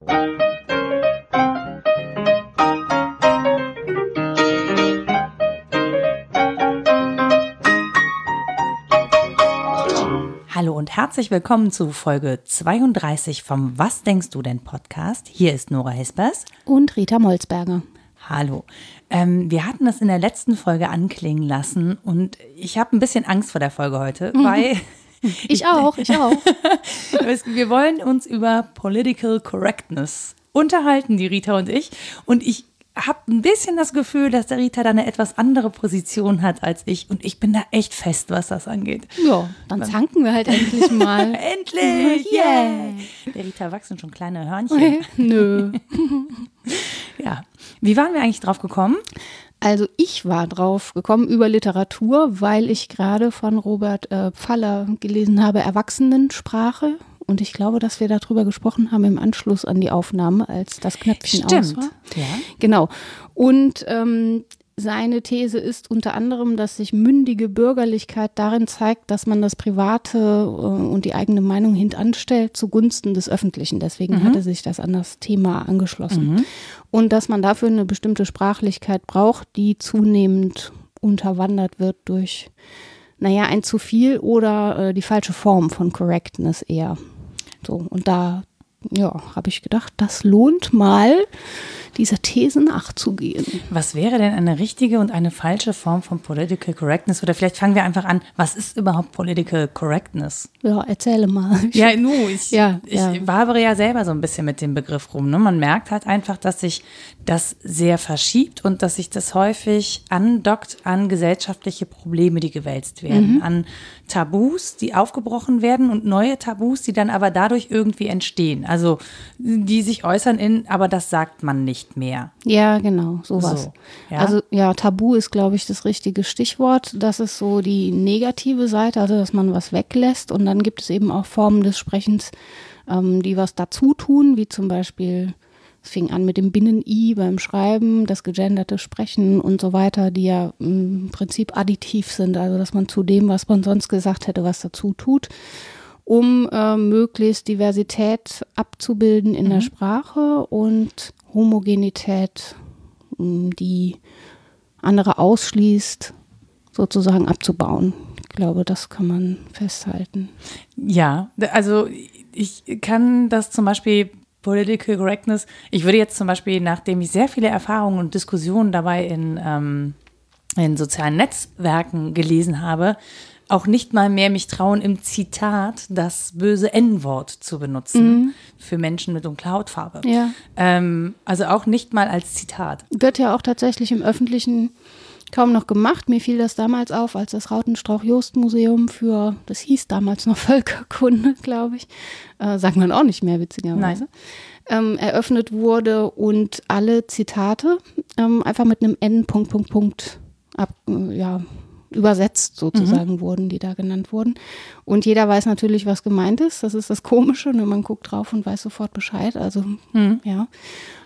Hallo und herzlich willkommen zu Folge 32 vom Was denkst du denn Podcast. Hier ist Nora Hespers. Und Rita Molzberger. Hallo. Ähm, wir hatten das in der letzten Folge anklingen lassen und ich habe ein bisschen Angst vor der Folge heute, weil. Ich auch, ich auch. wir wollen uns über Political Correctness unterhalten, die Rita und ich. Und ich habe ein bisschen das Gefühl, dass der Rita da eine etwas andere Position hat als ich. Und ich bin da echt fest, was das angeht. Ja, dann zanken wir halt endlich mal. endlich! Yeah! Der Rita wachsen schon kleine Hörnchen. Nö. ja. Wie waren wir eigentlich drauf gekommen? Also ich war drauf gekommen über Literatur, weil ich gerade von Robert äh, Pfaller gelesen habe, Erwachsenensprache. Und ich glaube, dass wir darüber gesprochen haben im Anschluss an die Aufnahme, als das Knöpfchen Stimmt. aus war. Ja. Genau. Und ähm, seine These ist unter anderem, dass sich mündige Bürgerlichkeit darin zeigt, dass man das Private äh, und die eigene Meinung hintanstellt zugunsten des Öffentlichen. Deswegen Mhm. hat er sich das an das Thema angeschlossen. Und dass man dafür eine bestimmte Sprachlichkeit braucht, die zunehmend unterwandert wird durch, naja, ein zu viel oder äh, die falsche Form von Correctness eher. So, und da, ja, habe ich gedacht, das lohnt mal, dieser These nachzugehen. Was wäre denn eine richtige und eine falsche Form von Political Correctness? Oder vielleicht fangen wir einfach an, was ist überhaupt Political Correctness? Ja, erzähle mal. Ja, nu, ich, Ja, ich ja. wabere ja selber so ein bisschen mit dem Begriff rum. Ne? Man merkt halt einfach, dass sich das sehr verschiebt und dass sich das häufig andockt an gesellschaftliche Probleme, die gewälzt werden, Mhm. an Tabus, die aufgebrochen werden und neue Tabus, die dann aber dadurch irgendwie entstehen. Also die sich äußern in, aber das sagt man nicht mehr. Ja, genau, sowas. So, ja. Also ja, Tabu ist, glaube ich, das richtige Stichwort. Das ist so die negative Seite, also dass man was weglässt. Und dann gibt es eben auch Formen des Sprechens, ähm, die was dazu tun, wie zum Beispiel, es fing an mit dem Binnen-I beim Schreiben, das gegenderte Sprechen und so weiter, die ja im Prinzip additiv sind, also dass man zu dem, was man sonst gesagt hätte, was dazu tut um äh, möglichst Diversität abzubilden in der Sprache und Homogenität, mh, die andere ausschließt, sozusagen abzubauen. Ich glaube, das kann man festhalten. Ja, also ich kann das zum Beispiel Political Correctness, ich würde jetzt zum Beispiel, nachdem ich sehr viele Erfahrungen und Diskussionen dabei in, ähm, in sozialen Netzwerken gelesen habe, auch nicht mal mehr mich trauen, im Zitat das böse N-Wort zu benutzen für Menschen mit dunkler Hautfarbe. Ja. Ähm, also auch nicht mal als Zitat. Wird ja auch tatsächlich im Öffentlichen kaum noch gemacht. Mir fiel das damals auf, als das Rautenstrauch-Jost-Museum für, das hieß damals noch Völkerkunde, glaube ich, äh, sagt man auch nicht mehr, witzigerweise, ähm, eröffnet wurde und alle Zitate ähm, einfach mit einem N, Punkt, Punkt, Punkt ab, äh, ja, übersetzt sozusagen wurden, die da genannt wurden. Und jeder weiß natürlich, was gemeint ist. Das ist das Komische. Ne? Man guckt drauf und weiß sofort Bescheid. Also, ja.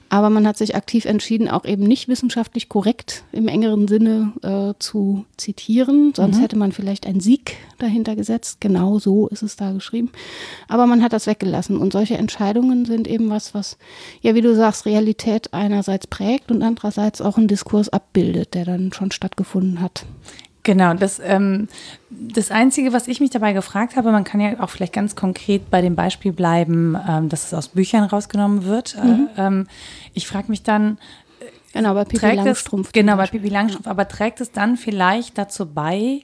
Aber man hat sich aktiv entschieden, auch eben nicht wissenschaftlich korrekt im engeren Sinne äh, zu zitieren. Sonst hätte man vielleicht ein Sieg dahinter gesetzt. Genau so ist es da geschrieben. Aber man hat das weggelassen. Und solche Entscheidungen sind eben was, was, ja, wie du sagst, Realität einerseits prägt und andererseits auch einen Diskurs abbildet, der dann schon stattgefunden hat. Genau, das, ähm, das Einzige, was ich mich dabei gefragt habe, man kann ja auch vielleicht ganz konkret bei dem Beispiel bleiben, ähm, dass es aus Büchern rausgenommen wird. Mhm. Äh, ähm, ich frage mich dann, Genau, bei trägt Langstrumpf. es, genau, bei. Pippi Langstrumpf, aber trägt es dann vielleicht dazu bei,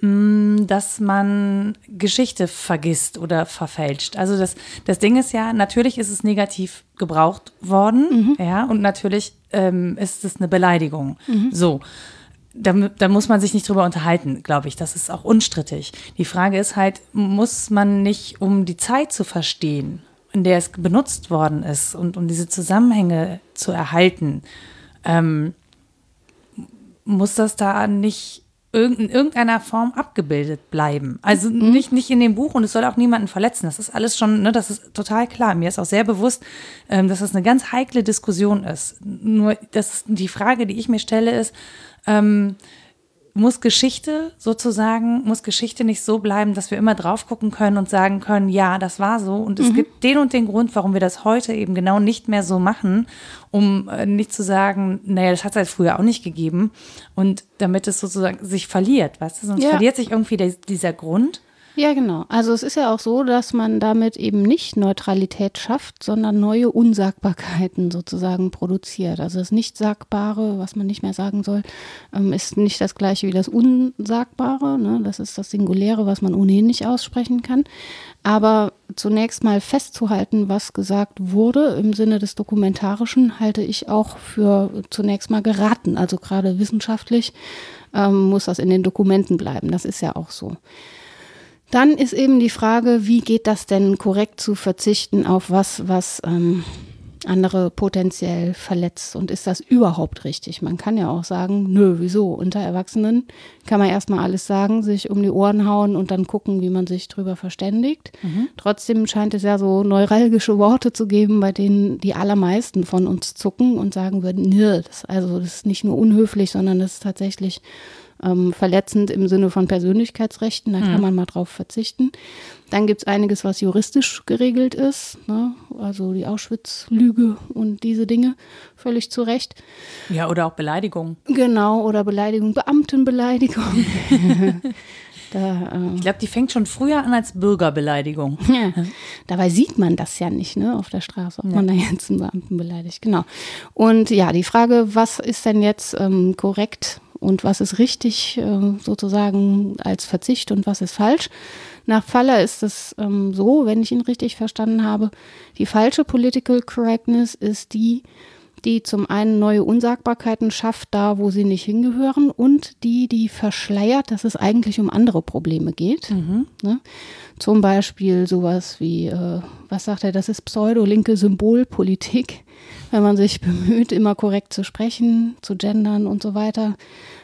mh, dass man Geschichte vergisst oder verfälscht. Also das, das Ding ist ja, natürlich ist es negativ gebraucht worden, ja, und natürlich ähm, ist es eine Beleidigung. So. Da, da muss man sich nicht drüber unterhalten, glaube ich. Das ist auch unstrittig. Die Frage ist halt, muss man nicht, um die Zeit zu verstehen, in der es benutzt worden ist und um diese Zusammenhänge zu erhalten, ähm, muss das da nicht in irgendeiner Form abgebildet bleiben. Also nicht, nicht in dem Buch und es soll auch niemanden verletzen. Das ist alles schon, ne, das ist total klar. Mir ist auch sehr bewusst, ähm, dass das eine ganz heikle Diskussion ist. Nur das ist die Frage, die ich mir stelle, ist, ähm, muss Geschichte sozusagen, muss Geschichte nicht so bleiben, dass wir immer drauf gucken können und sagen können, ja, das war so und es mhm. gibt den und den Grund, warum wir das heute eben genau nicht mehr so machen, um äh, nicht zu sagen, naja, das hat es halt früher auch nicht gegeben und damit es sozusagen sich verliert, weißt du, sonst ja. verliert sich irgendwie der, dieser Grund. Ja, genau. Also es ist ja auch so, dass man damit eben nicht Neutralität schafft, sondern neue Unsagbarkeiten sozusagen produziert. Also das Nichtsagbare, was man nicht mehr sagen soll, ähm, ist nicht das gleiche wie das Unsagbare. Ne? Das ist das Singuläre, was man ohnehin nicht aussprechen kann. Aber zunächst mal festzuhalten, was gesagt wurde im Sinne des Dokumentarischen, halte ich auch für zunächst mal geraten. Also gerade wissenschaftlich ähm, muss das in den Dokumenten bleiben. Das ist ja auch so. Dann ist eben die Frage, wie geht das denn korrekt zu verzichten auf was, was ähm, andere potenziell verletzt und ist das überhaupt richtig? Man kann ja auch sagen, nö, wieso? Unter Erwachsenen kann man erstmal alles sagen, sich um die Ohren hauen und dann gucken, wie man sich drüber verständigt. Mhm. Trotzdem scheint es ja so neuralgische Worte zu geben, bei denen die allermeisten von uns zucken und sagen würden, nö, das, also das ist nicht nur unhöflich, sondern das ist tatsächlich ähm, verletzend im Sinne von Persönlichkeitsrechten, da kann mhm. man mal drauf verzichten. Dann gibt es einiges, was juristisch geregelt ist, ne? also die Auschwitz-Lüge und diese Dinge, völlig zu Recht. Ja, oder auch Beleidigung. Genau, oder Beleidigung, Beamtenbeleidigung. Da, äh, ich glaube, die fängt schon früher an als Bürgerbeleidigung. Ja. Dabei sieht man das ja nicht ne, auf der Straße, ob ja. man da jetzt einen Beamten beleidigt. Genau. Und ja, die Frage, was ist denn jetzt ähm, korrekt und was ist richtig äh, sozusagen als Verzicht und was ist falsch. Nach Faller ist es ähm, so, wenn ich ihn richtig verstanden habe, die falsche Political Correctness ist die, die zum einen neue Unsagbarkeiten schafft, da wo sie nicht hingehören, und die, die verschleiert, dass es eigentlich um andere Probleme geht. Mhm. Ne? Zum Beispiel sowas wie, äh, was sagt er, das ist pseudo-linke Symbolpolitik, wenn man sich bemüht, immer korrekt zu sprechen, zu gendern und so weiter,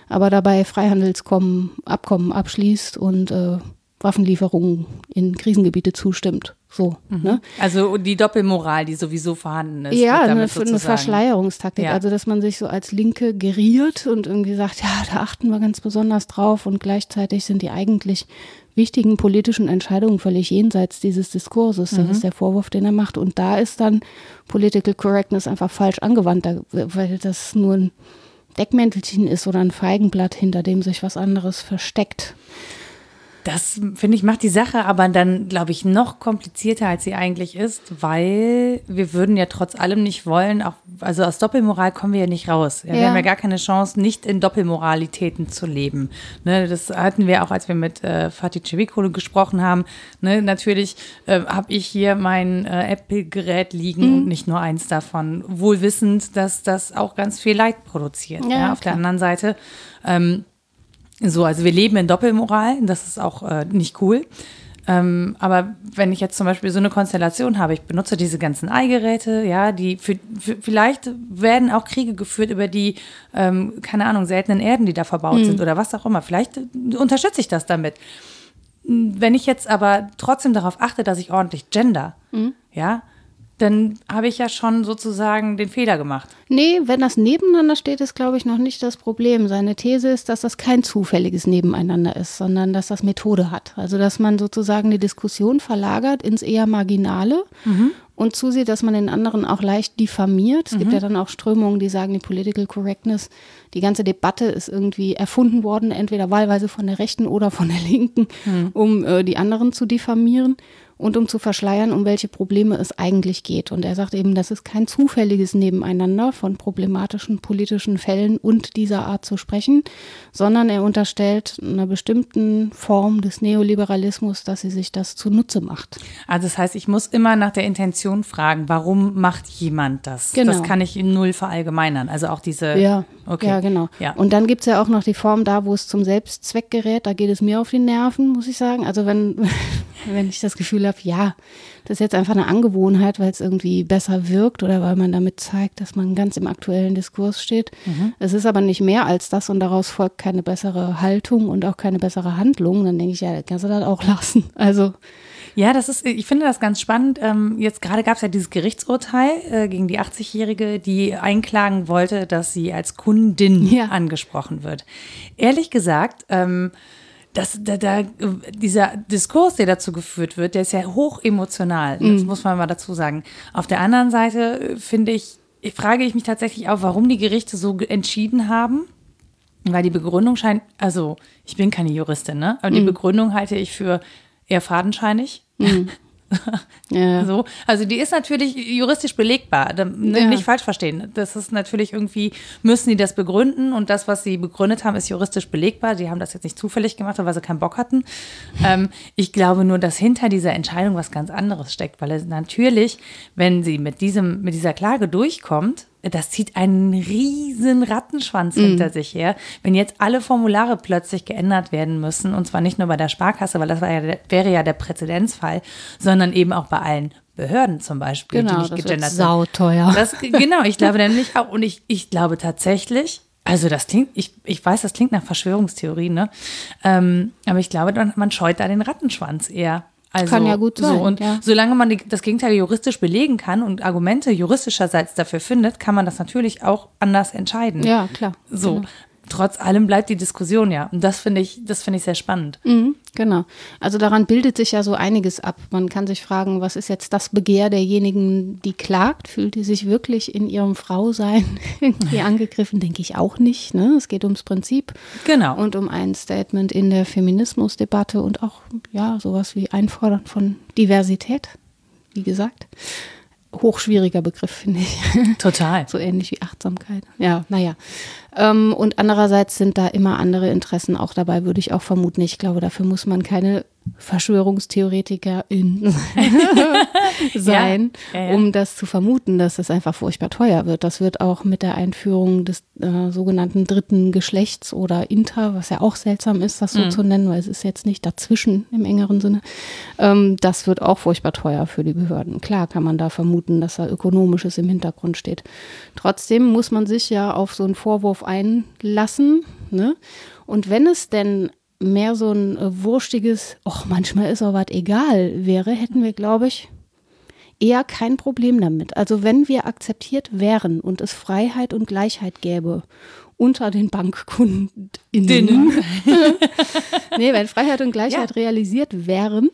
aber dabei Freihandelsabkommen abschließt und äh, Waffenlieferungen in Krisengebiete zustimmt. So, mhm. ne? Also die Doppelmoral, die sowieso vorhanden ist. Ja, eine, eine, Verschleierungstaktik. Ja. Also, dass man sich so als Linke geriert und irgendwie sagt, ja, da achten wir ganz besonders drauf und gleichzeitig sind die eigentlich wichtigen politischen Entscheidungen völlig jenseits dieses Diskurses. Das mhm. ist der Vorwurf, den er macht. Und da ist dann Political Correctness einfach falsch angewandt, weil das nur ein Deckmäntelchen ist oder ein Feigenblatt, hinter dem sich was anderes versteckt. Das finde ich macht die Sache aber dann, glaube ich, noch komplizierter, als sie eigentlich ist, weil wir würden ja trotz allem nicht wollen, auch, also aus Doppelmoral kommen wir ja nicht raus. Ja, ja. Wir haben ja gar keine Chance, nicht in Doppelmoralitäten zu leben. Ne, das hatten wir auch, als wir mit äh, Fatih Cevicolo gesprochen haben. Ne, natürlich äh, habe ich hier mein äh, Apple-Gerät liegen mhm. und nicht nur eins davon, wohl wissend, dass das auch ganz viel Leid produziert. Ja, ja auf der anderen Seite ähm, so, also wir leben in Doppelmoral, das ist auch äh, nicht cool. Ähm, aber wenn ich jetzt zum Beispiel so eine Konstellation habe, ich benutze diese ganzen Eigeräte, ja, die für, für, vielleicht werden auch Kriege geführt über die, ähm, keine Ahnung, seltenen Erden, die da verbaut mhm. sind oder was auch immer. Vielleicht äh, unterstütze ich das damit. Wenn ich jetzt aber trotzdem darauf achte, dass ich ordentlich gender, mhm. ja, dann habe ich ja schon sozusagen den Fehler gemacht. Nee, wenn das nebeneinander steht, ist, glaube ich, noch nicht das Problem. Seine These ist, dass das kein zufälliges Nebeneinander ist, sondern dass das Methode hat. Also, dass man sozusagen die Diskussion verlagert ins eher Marginale mhm. und zusieht, dass man den anderen auch leicht diffamiert. Es mhm. gibt ja dann auch Strömungen, die sagen, die Political Correctness, die ganze Debatte ist irgendwie erfunden worden, entweder wahlweise von der Rechten oder von der Linken, mhm. um äh, die anderen zu diffamieren und um zu verschleiern, um welche Probleme es eigentlich geht. Und er sagt eben, das ist kein zufälliges Nebeneinander von problematischen politischen Fällen und dieser Art zu sprechen, sondern er unterstellt einer bestimmten Form des Neoliberalismus, dass sie sich das zunutze macht. Also das heißt, ich muss immer nach der Intention fragen, warum macht jemand das? Genau. Das kann ich in null verallgemeinern. Also auch diese. Ja, okay. ja genau. Ja. Und dann gibt es ja auch noch die Form da, wo es zum Selbstzweck gerät. Da geht es mir auf die Nerven, muss ich sagen. Also wenn wenn ich das Gefühl habe, ja, das ist jetzt einfach eine Angewohnheit, weil es irgendwie besser wirkt oder weil man damit zeigt, dass man ganz im aktuellen Diskurs steht. Mhm. Es ist aber nicht mehr als das und daraus folgt keine bessere Haltung und auch keine bessere Handlung. Dann denke ich, ja, kannst du das auch lassen. Also ja, das ist, ich finde das ganz spannend. Ähm, jetzt gerade gab es ja dieses Gerichtsurteil äh, gegen die 80-Jährige, die einklagen wollte, dass sie als Kundin ja. angesprochen wird. Ehrlich gesagt, ähm, das, da, da, dieser Diskurs, der dazu geführt wird, der ist ja hoch emotional. Das mhm. muss man mal dazu sagen. Auf der anderen Seite äh, finde ich, frage ich mich tatsächlich auch, warum die Gerichte so entschieden haben. Weil die Begründung scheint, also ich bin keine Juristin, ne? Aber die mhm. Begründung halte ich für eher fadenscheinig. Mhm. ja. So, also die ist natürlich juristisch belegbar. Ne, ja. Nicht falsch verstehen. Das ist natürlich irgendwie, müssen die das begründen und das, was sie begründet haben, ist juristisch belegbar. Die haben das jetzt nicht zufällig gemacht, weil sie keinen Bock hatten. Ähm, ich glaube nur, dass hinter dieser Entscheidung was ganz anderes steckt, weil es natürlich, wenn sie mit diesem, mit dieser Klage durchkommt, das zieht einen riesen Rattenschwanz mm. hinter sich her, wenn jetzt alle Formulare plötzlich geändert werden müssen, und zwar nicht nur bei der Sparkasse, weil das ja wäre ja der Präzedenzfall, sondern eben auch bei allen Behörden zum Beispiel, genau, die nicht gegendert sind. Sauteuer. Das, genau, ich glaube nämlich auch, und ich, ich glaube tatsächlich, also das klingt, ich, ich weiß, das klingt nach Verschwörungstheorie, ne? Ähm, aber ich glaube, man scheut da den Rattenschwanz eher. Also, kann ja gut sein. So, und ja. solange man die, das Gegenteil juristisch belegen kann und Argumente juristischerseits dafür findet, kann man das natürlich auch anders entscheiden. Ja, klar. So. Genau trotz allem bleibt die Diskussion ja. Und das finde ich, das finde ich sehr spannend. Mhm, genau. Also daran bildet sich ja so einiges ab. Man kann sich fragen, was ist jetzt das Begehr derjenigen, die klagt? Fühlt die sich wirklich in ihrem Frausein irgendwie angegriffen? Denke ich auch nicht. Ne? Es geht ums Prinzip. Genau. Und um ein Statement in der Feminismusdebatte und auch, ja, sowas wie Einfordern von Diversität, wie gesagt hochschwieriger Begriff, finde ich. Total. so ähnlich wie Achtsamkeit. Ja, naja. Ähm, und andererseits sind da immer andere Interessen auch dabei, würde ich auch vermuten. Ich glaube, dafür muss man keine Verschwörungstheoretikerin sein, ja, ja, ja. um das zu vermuten, dass es einfach furchtbar teuer wird. Das wird auch mit der Einführung des äh, sogenannten dritten Geschlechts oder Inter, was ja auch seltsam ist, das so mhm. zu nennen, weil es ist jetzt nicht dazwischen im engeren Sinne. Ähm, das wird auch furchtbar teuer für die Behörden. Klar kann man da vermuten, dass da Ökonomisches im Hintergrund steht. Trotzdem muss man sich ja auf so einen Vorwurf einlassen. Ne? Und wenn es denn mehr so ein äh, wurstiges, ach, manchmal ist auch was egal wäre, hätten wir, glaube ich, eher kein Problem damit. Also wenn wir akzeptiert wären und es Freiheit und Gleichheit gäbe unter den Bankkundinnen. nee, wenn Freiheit und Gleichheit ja. realisiert wären,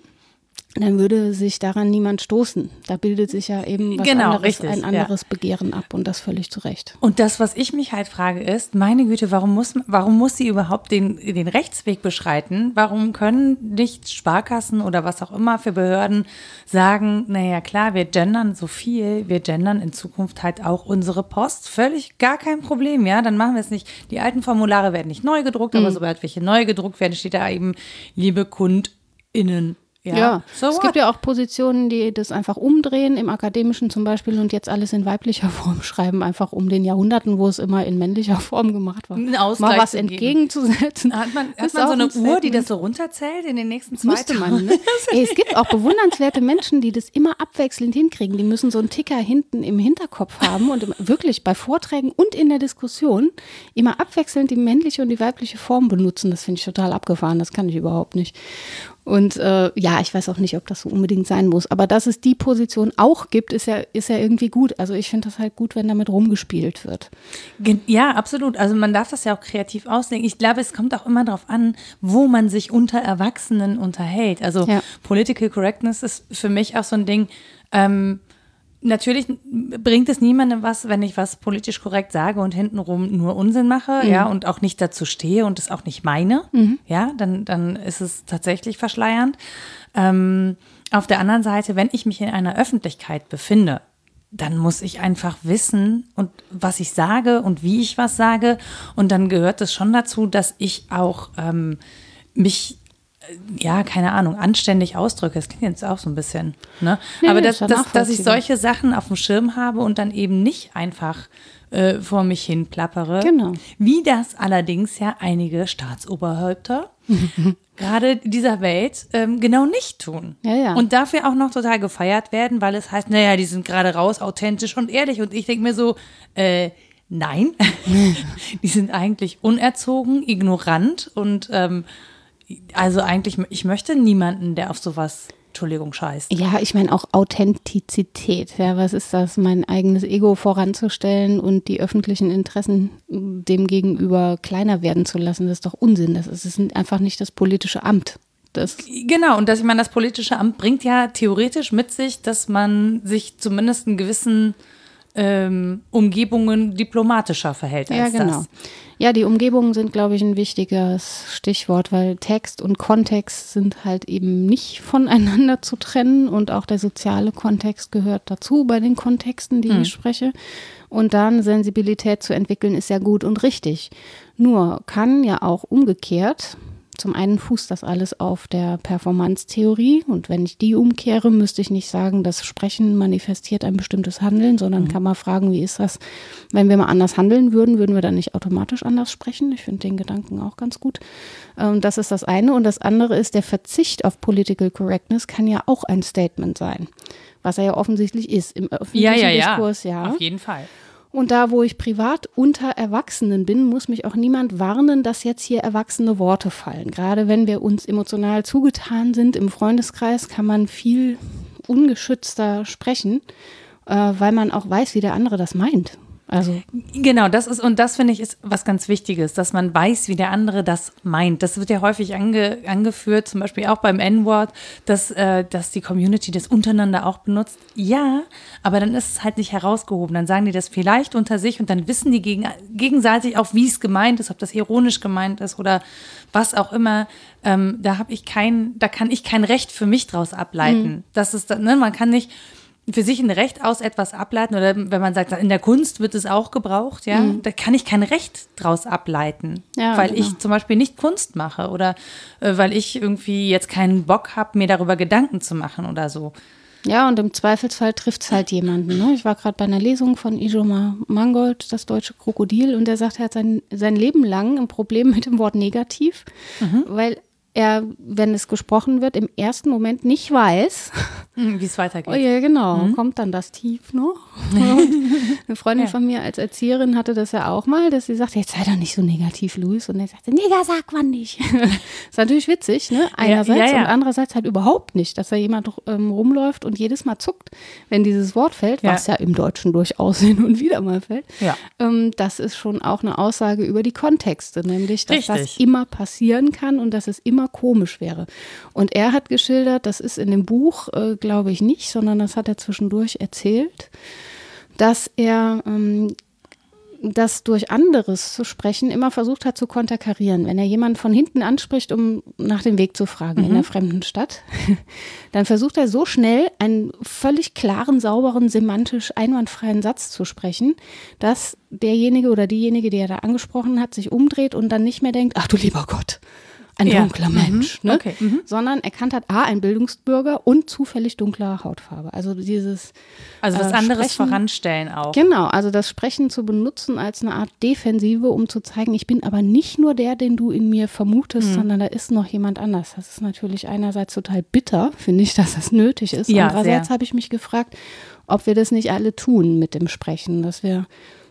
dann würde sich daran niemand stoßen. Da bildet sich ja eben was genau, anderes, richtig, ein anderes ja. Begehren ab und das völlig zu Recht. Und das, was ich mich halt frage, ist, meine Güte, warum muss, warum muss sie überhaupt den, den Rechtsweg beschreiten? Warum können nicht Sparkassen oder was auch immer für Behörden sagen, naja klar, wir gendern so viel, wir gendern in Zukunft halt auch unsere Post. Völlig gar kein Problem, ja. Dann machen wir es nicht. Die alten Formulare werden nicht neu gedruckt, mhm. aber sobald welche neu gedruckt werden, steht da eben, liebe KundInnen ja, ja. So es gibt ja auch Positionen, die das einfach umdrehen, im Akademischen zum Beispiel, und jetzt alles in weiblicher Form schreiben, einfach um den Jahrhunderten, wo es immer in männlicher Form gemacht war, mal was entgegenzusetzen. Hat man, hat man so eine Uhr, die das so runterzählt in den nächsten zwei Müsste man, ne? Ey, es gibt auch bewundernswerte Menschen, die das immer abwechselnd hinkriegen. Die müssen so einen Ticker hinten im Hinterkopf haben und wirklich bei Vorträgen und in der Diskussion immer abwechselnd die männliche und die weibliche Form benutzen. Das finde ich total abgefahren. Das kann ich überhaupt nicht. Und äh, ja, ich weiß auch nicht, ob das so unbedingt sein muss. Aber dass es die Position auch gibt, ist ja, ist ja irgendwie gut. Also ich finde das halt gut, wenn damit rumgespielt wird. Ja, absolut. Also man darf das ja auch kreativ auslegen. Ich glaube, es kommt auch immer darauf an, wo man sich unter Erwachsenen unterhält. Also ja. Political Correctness ist für mich auch so ein Ding. Ähm, Natürlich bringt es niemandem was, wenn ich was politisch korrekt sage und hintenrum nur Unsinn mache, mhm. ja, und auch nicht dazu stehe und es auch nicht meine, mhm. ja, dann, dann ist es tatsächlich verschleiernd. Ähm, auf der anderen Seite, wenn ich mich in einer Öffentlichkeit befinde, dann muss ich einfach wissen und was ich sage und wie ich was sage. Und dann gehört es schon dazu, dass ich auch ähm, mich ja, keine Ahnung, anständig ausdrücke. Das klingt jetzt auch so ein bisschen. Ne? Nee, Aber dass, dass, dass ich solche Sachen auf dem Schirm habe und dann eben nicht einfach äh, vor mich hin plappere. Genau. Wie das allerdings ja einige Staatsoberhäupter gerade dieser Welt ähm, genau nicht tun. Ja, ja. Und dafür auch noch total gefeiert werden, weil es heißt, naja, die sind gerade raus, authentisch und ehrlich. Und ich denke mir so, äh, nein, die sind eigentlich unerzogen, ignorant und ähm, also eigentlich, ich möchte niemanden, der auf sowas Entschuldigung, scheißt. Ja, ich meine auch Authentizität. Ja, was ist das, mein eigenes Ego voranzustellen und die öffentlichen Interessen dem gegenüber kleiner werden zu lassen? Das ist doch Unsinn. Das ist, das ist einfach nicht das politische Amt. Das genau, und dass ich meine, das politische Amt bringt ja theoretisch mit sich, dass man sich zumindest einen gewissen ähm, Umgebungen diplomatischer verhält als ja, genau. das. Ja, die Umgebungen sind, glaube ich, ein wichtiges Stichwort, weil Text und Kontext sind halt eben nicht voneinander zu trennen und auch der soziale Kontext gehört dazu bei den Kontexten, die hm. ich spreche. Und dann Sensibilität zu entwickeln, ist ja gut und richtig. Nur kann ja auch umgekehrt zum einen fußt das alles auf der Performance-Theorie und wenn ich die umkehre, müsste ich nicht sagen, das Sprechen manifestiert ein bestimmtes Handeln, sondern mhm. kann man fragen, wie ist das, wenn wir mal anders handeln würden, würden wir dann nicht automatisch anders sprechen? Ich finde den Gedanken auch ganz gut. Ähm, das ist das eine und das andere ist, der Verzicht auf Political Correctness kann ja auch ein Statement sein, was er ja offensichtlich ist im öffentlichen ja, ja, Diskurs, ja. Auf jeden Fall. Und da, wo ich privat unter Erwachsenen bin, muss mich auch niemand warnen, dass jetzt hier erwachsene Worte fallen. Gerade wenn wir uns emotional zugetan sind im Freundeskreis, kann man viel ungeschützter sprechen, äh, weil man auch weiß, wie der andere das meint. Also genau, das ist und das finde ich ist was ganz Wichtiges, dass man weiß, wie der andere das meint. Das wird ja häufig ange, angeführt, zum Beispiel auch beim N-Wort, dass, äh, dass die Community das untereinander auch benutzt. Ja, aber dann ist es halt nicht herausgehoben. Dann sagen die das vielleicht unter sich und dann wissen die gegen, gegenseitig auch, wie es gemeint ist, ob das ironisch gemeint ist oder was auch immer. Ähm, da habe ich kein, da kann ich kein Recht für mich draus ableiten. Mhm. Das ist, ne, man kann nicht für sich ein Recht aus etwas ableiten oder wenn man sagt, in der Kunst wird es auch gebraucht, ja, mhm. da kann ich kein Recht draus ableiten, ja, weil genau. ich zum Beispiel nicht Kunst mache oder äh, weil ich irgendwie jetzt keinen Bock habe, mir darüber Gedanken zu machen oder so. Ja, und im Zweifelsfall trifft es halt jemanden. Ne? Ich war gerade bei einer Lesung von Ijoma Mangold, das deutsche Krokodil, und der sagt, er hat sein, sein Leben lang ein Problem mit dem Wort negativ, mhm. weil er, wenn es gesprochen wird, im ersten Moment nicht weiß, hm, wie es weitergeht. Oh ja, genau. Mhm. Kommt dann das Tief noch? eine Freundin ja. von mir als Erzieherin hatte das ja auch mal, dass sie sagte, jetzt sei doch nicht so negativ, Luis. Und er sagte, Neger sagt man nicht. ist natürlich witzig, ne? Einerseits ja, ja, und andererseits halt überhaupt nicht, dass da jemand ähm, rumläuft und jedes Mal zuckt, wenn dieses Wort fällt, was ja im Deutschen durchaus hin und wieder mal fällt. Ähm, das ist schon auch eine Aussage über die Kontexte, nämlich, dass Richtig. das immer passieren kann und dass es immer immer komisch wäre. Und er hat geschildert, das ist in dem Buch, äh, glaube ich, nicht, sondern das hat er zwischendurch erzählt, dass er ähm, das durch anderes zu sprechen immer versucht hat zu konterkarieren. Wenn er jemanden von hinten anspricht, um nach dem Weg zu fragen mhm. in einer fremden Stadt, dann versucht er so schnell einen völlig klaren, sauberen, semantisch einwandfreien Satz zu sprechen, dass derjenige oder diejenige, die er da angesprochen hat, sich umdreht und dann nicht mehr denkt, ach du lieber Gott, ein ja. dunkler mhm. Mensch, mhm. ne? Okay. Mhm. sondern erkannt hat, A, ein Bildungsbürger und zufällig dunkler Hautfarbe. Also dieses Also was äh, anderes Sprechen, voranstellen auch. Genau, also das Sprechen zu benutzen als eine Art Defensive, um zu zeigen, ich bin aber nicht nur der, den du in mir vermutest, mhm. sondern da ist noch jemand anders. Das ist natürlich einerseits total bitter, finde ich, dass das nötig ist. Ja, Andererseits habe ich mich gefragt, ob wir das nicht alle tun mit dem Sprechen, dass wir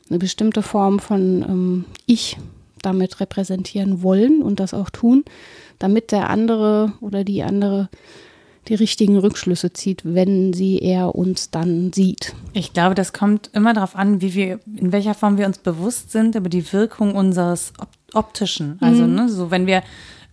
eine bestimmte Form von ähm, Ich damit repräsentieren wollen und das auch tun, damit der andere oder die andere die richtigen Rückschlüsse zieht, wenn sie er uns dann sieht. Ich glaube, das kommt immer darauf an, wie wir, in welcher Form wir uns bewusst sind über die Wirkung unseres Optischen. Also, mhm. ne, so wenn wir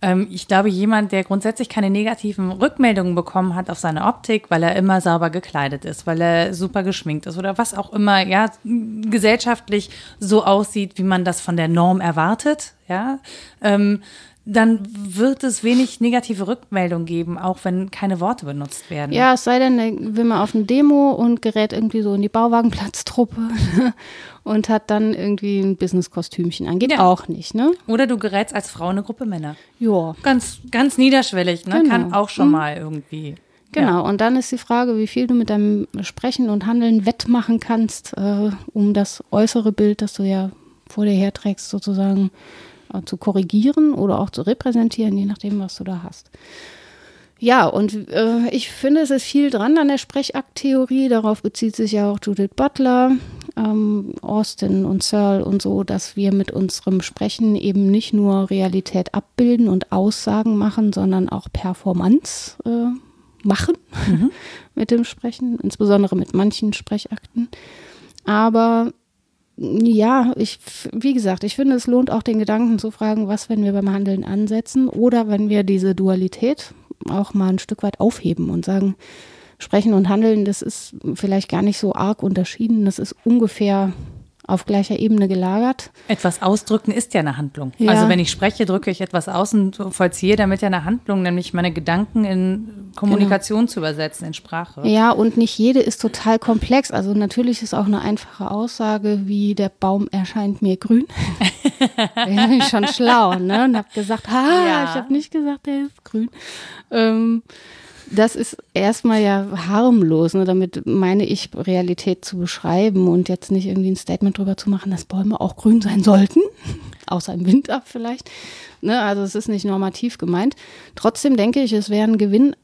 ähm, ich glaube, jemand, der grundsätzlich keine negativen Rückmeldungen bekommen hat auf seine Optik, weil er immer sauber gekleidet ist, weil er super geschminkt ist oder was auch immer, ja, gesellschaftlich so aussieht, wie man das von der Norm erwartet, ja, ähm, dann wird es wenig negative Rückmeldung geben, auch wenn keine Worte benutzt werden. Ja, es sei denn, will man auf eine Demo und gerät irgendwie so in die Bauwagenplatztruppe und hat dann irgendwie ein Business-Kostümchen an. Geht Ja. auch nicht, ne? Oder du gerätst als Frau in eine Gruppe Männer. Ja. Ganz, ganz niederschwellig, ne? Genau. Kann auch schon mal irgendwie. Genau, und dann ist die Frage, wie viel du mit deinem Sprechen und Handeln wettmachen kannst, äh, um das äußere Bild, das du ja vor dir herträgst, sozusagen zu korrigieren oder auch zu repräsentieren, je nachdem, was du da hast. Ja, und äh, ich finde, es ist viel dran an der Sprechakttheorie. Darauf bezieht sich ja auch Judith Butler, ähm, Austin und Searle und so, dass wir mit unserem Sprechen eben nicht nur Realität abbilden und Aussagen machen, sondern auch Performance äh, machen mit dem Sprechen, insbesondere mit manchen Sprechakten. Aber ja, ich, wie gesagt, ich finde, es lohnt auch den Gedanken zu fragen, was, wenn wir beim Handeln ansetzen oder wenn wir diese Dualität auch mal ein Stück weit aufheben und sagen, Sprechen und Handeln, das ist vielleicht gar nicht so arg unterschieden, das ist ungefähr auf gleicher Ebene gelagert. Etwas ausdrücken ist ja eine Handlung. Ja. Also wenn ich spreche, drücke ich etwas aus und vollziehe damit ja eine Handlung, nämlich meine Gedanken in Kommunikation zu übersetzen, in Sprache. Ja, und nicht jede ist total komplex. Also natürlich ist auch eine einfache Aussage wie der Baum erscheint mir grün. da bin ich schon schlau, ne? Und habe gesagt, ha, Ja. ich habe nicht gesagt, der ist grün. Ähm, das ist erstmal ja harmlos, ne? damit meine ich, Realität zu beschreiben und jetzt nicht irgendwie ein Statement drüber zu machen, dass Bäume auch grün sein sollten, außer im Winter vielleicht. Ne? Also es ist nicht normativ gemeint. Trotzdem denke ich, es wäre ein Gewinn,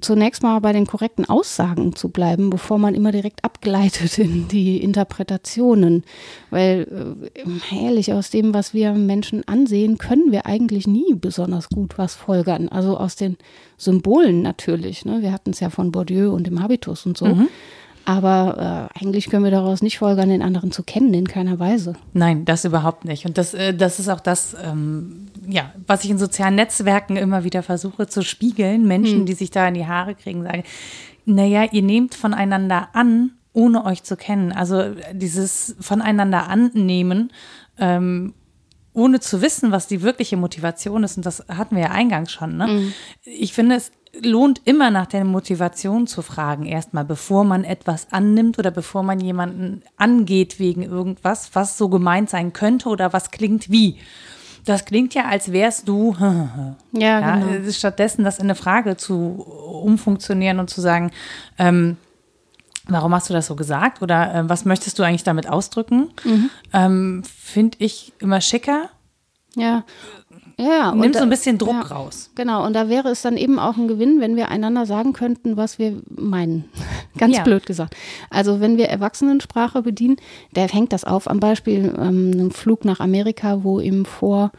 zunächst mal bei den korrekten Aussagen zu bleiben, bevor man immer direkt abgleitet in die Interpretationen. Weil, äh, ehrlich, aus dem, was wir Menschen ansehen, können wir eigentlich nie besonders gut was folgern. Also aus den Symbolen natürlich. Ne? Wir hatten es ja von Bourdieu und dem Habitus und so. Aber äh, eigentlich können wir daraus nicht folgern, den anderen zu kennen, in keiner Weise. Nein, das überhaupt nicht. Und das, äh, das ist auch das, ähm, ja, was ich in sozialen Netzwerken immer wieder versuche zu spiegeln. Menschen, die sich da in die Haare kriegen, sagen, naja, ihr nehmt voneinander an, ohne euch zu kennen. Also äh, dieses voneinander annehmen, ähm, ohne zu wissen, was die wirkliche Motivation ist. Und das hatten wir ja eingangs schon. Ne? Ich finde, es lohnt immer nach der Motivation zu fragen, erstmal, bevor man etwas annimmt oder bevor man jemanden angeht wegen irgendwas, was so gemeint sein könnte oder was klingt wie. Das klingt ja, als wärst du. Ja, Ja, genau. stattdessen das in eine Frage zu umfunktionieren und zu sagen, ähm, warum hast du das so gesagt oder äh, was möchtest du eigentlich damit ausdrücken, Mhm. ähm, finde ich immer schicker. Ja. Ja, und Nimmt so da- ein bisschen Druck ja. raus. Genau, und da wäre es dann eben auch ein Gewinn, wenn wir einander sagen könnten, was wir meinen. Ganz Ja. blöd gesagt. Also wenn wir Erwachsenensprache bedienen, der hängt das auf am Beispiel ähm, einem Flug nach Amerika, wo eben vor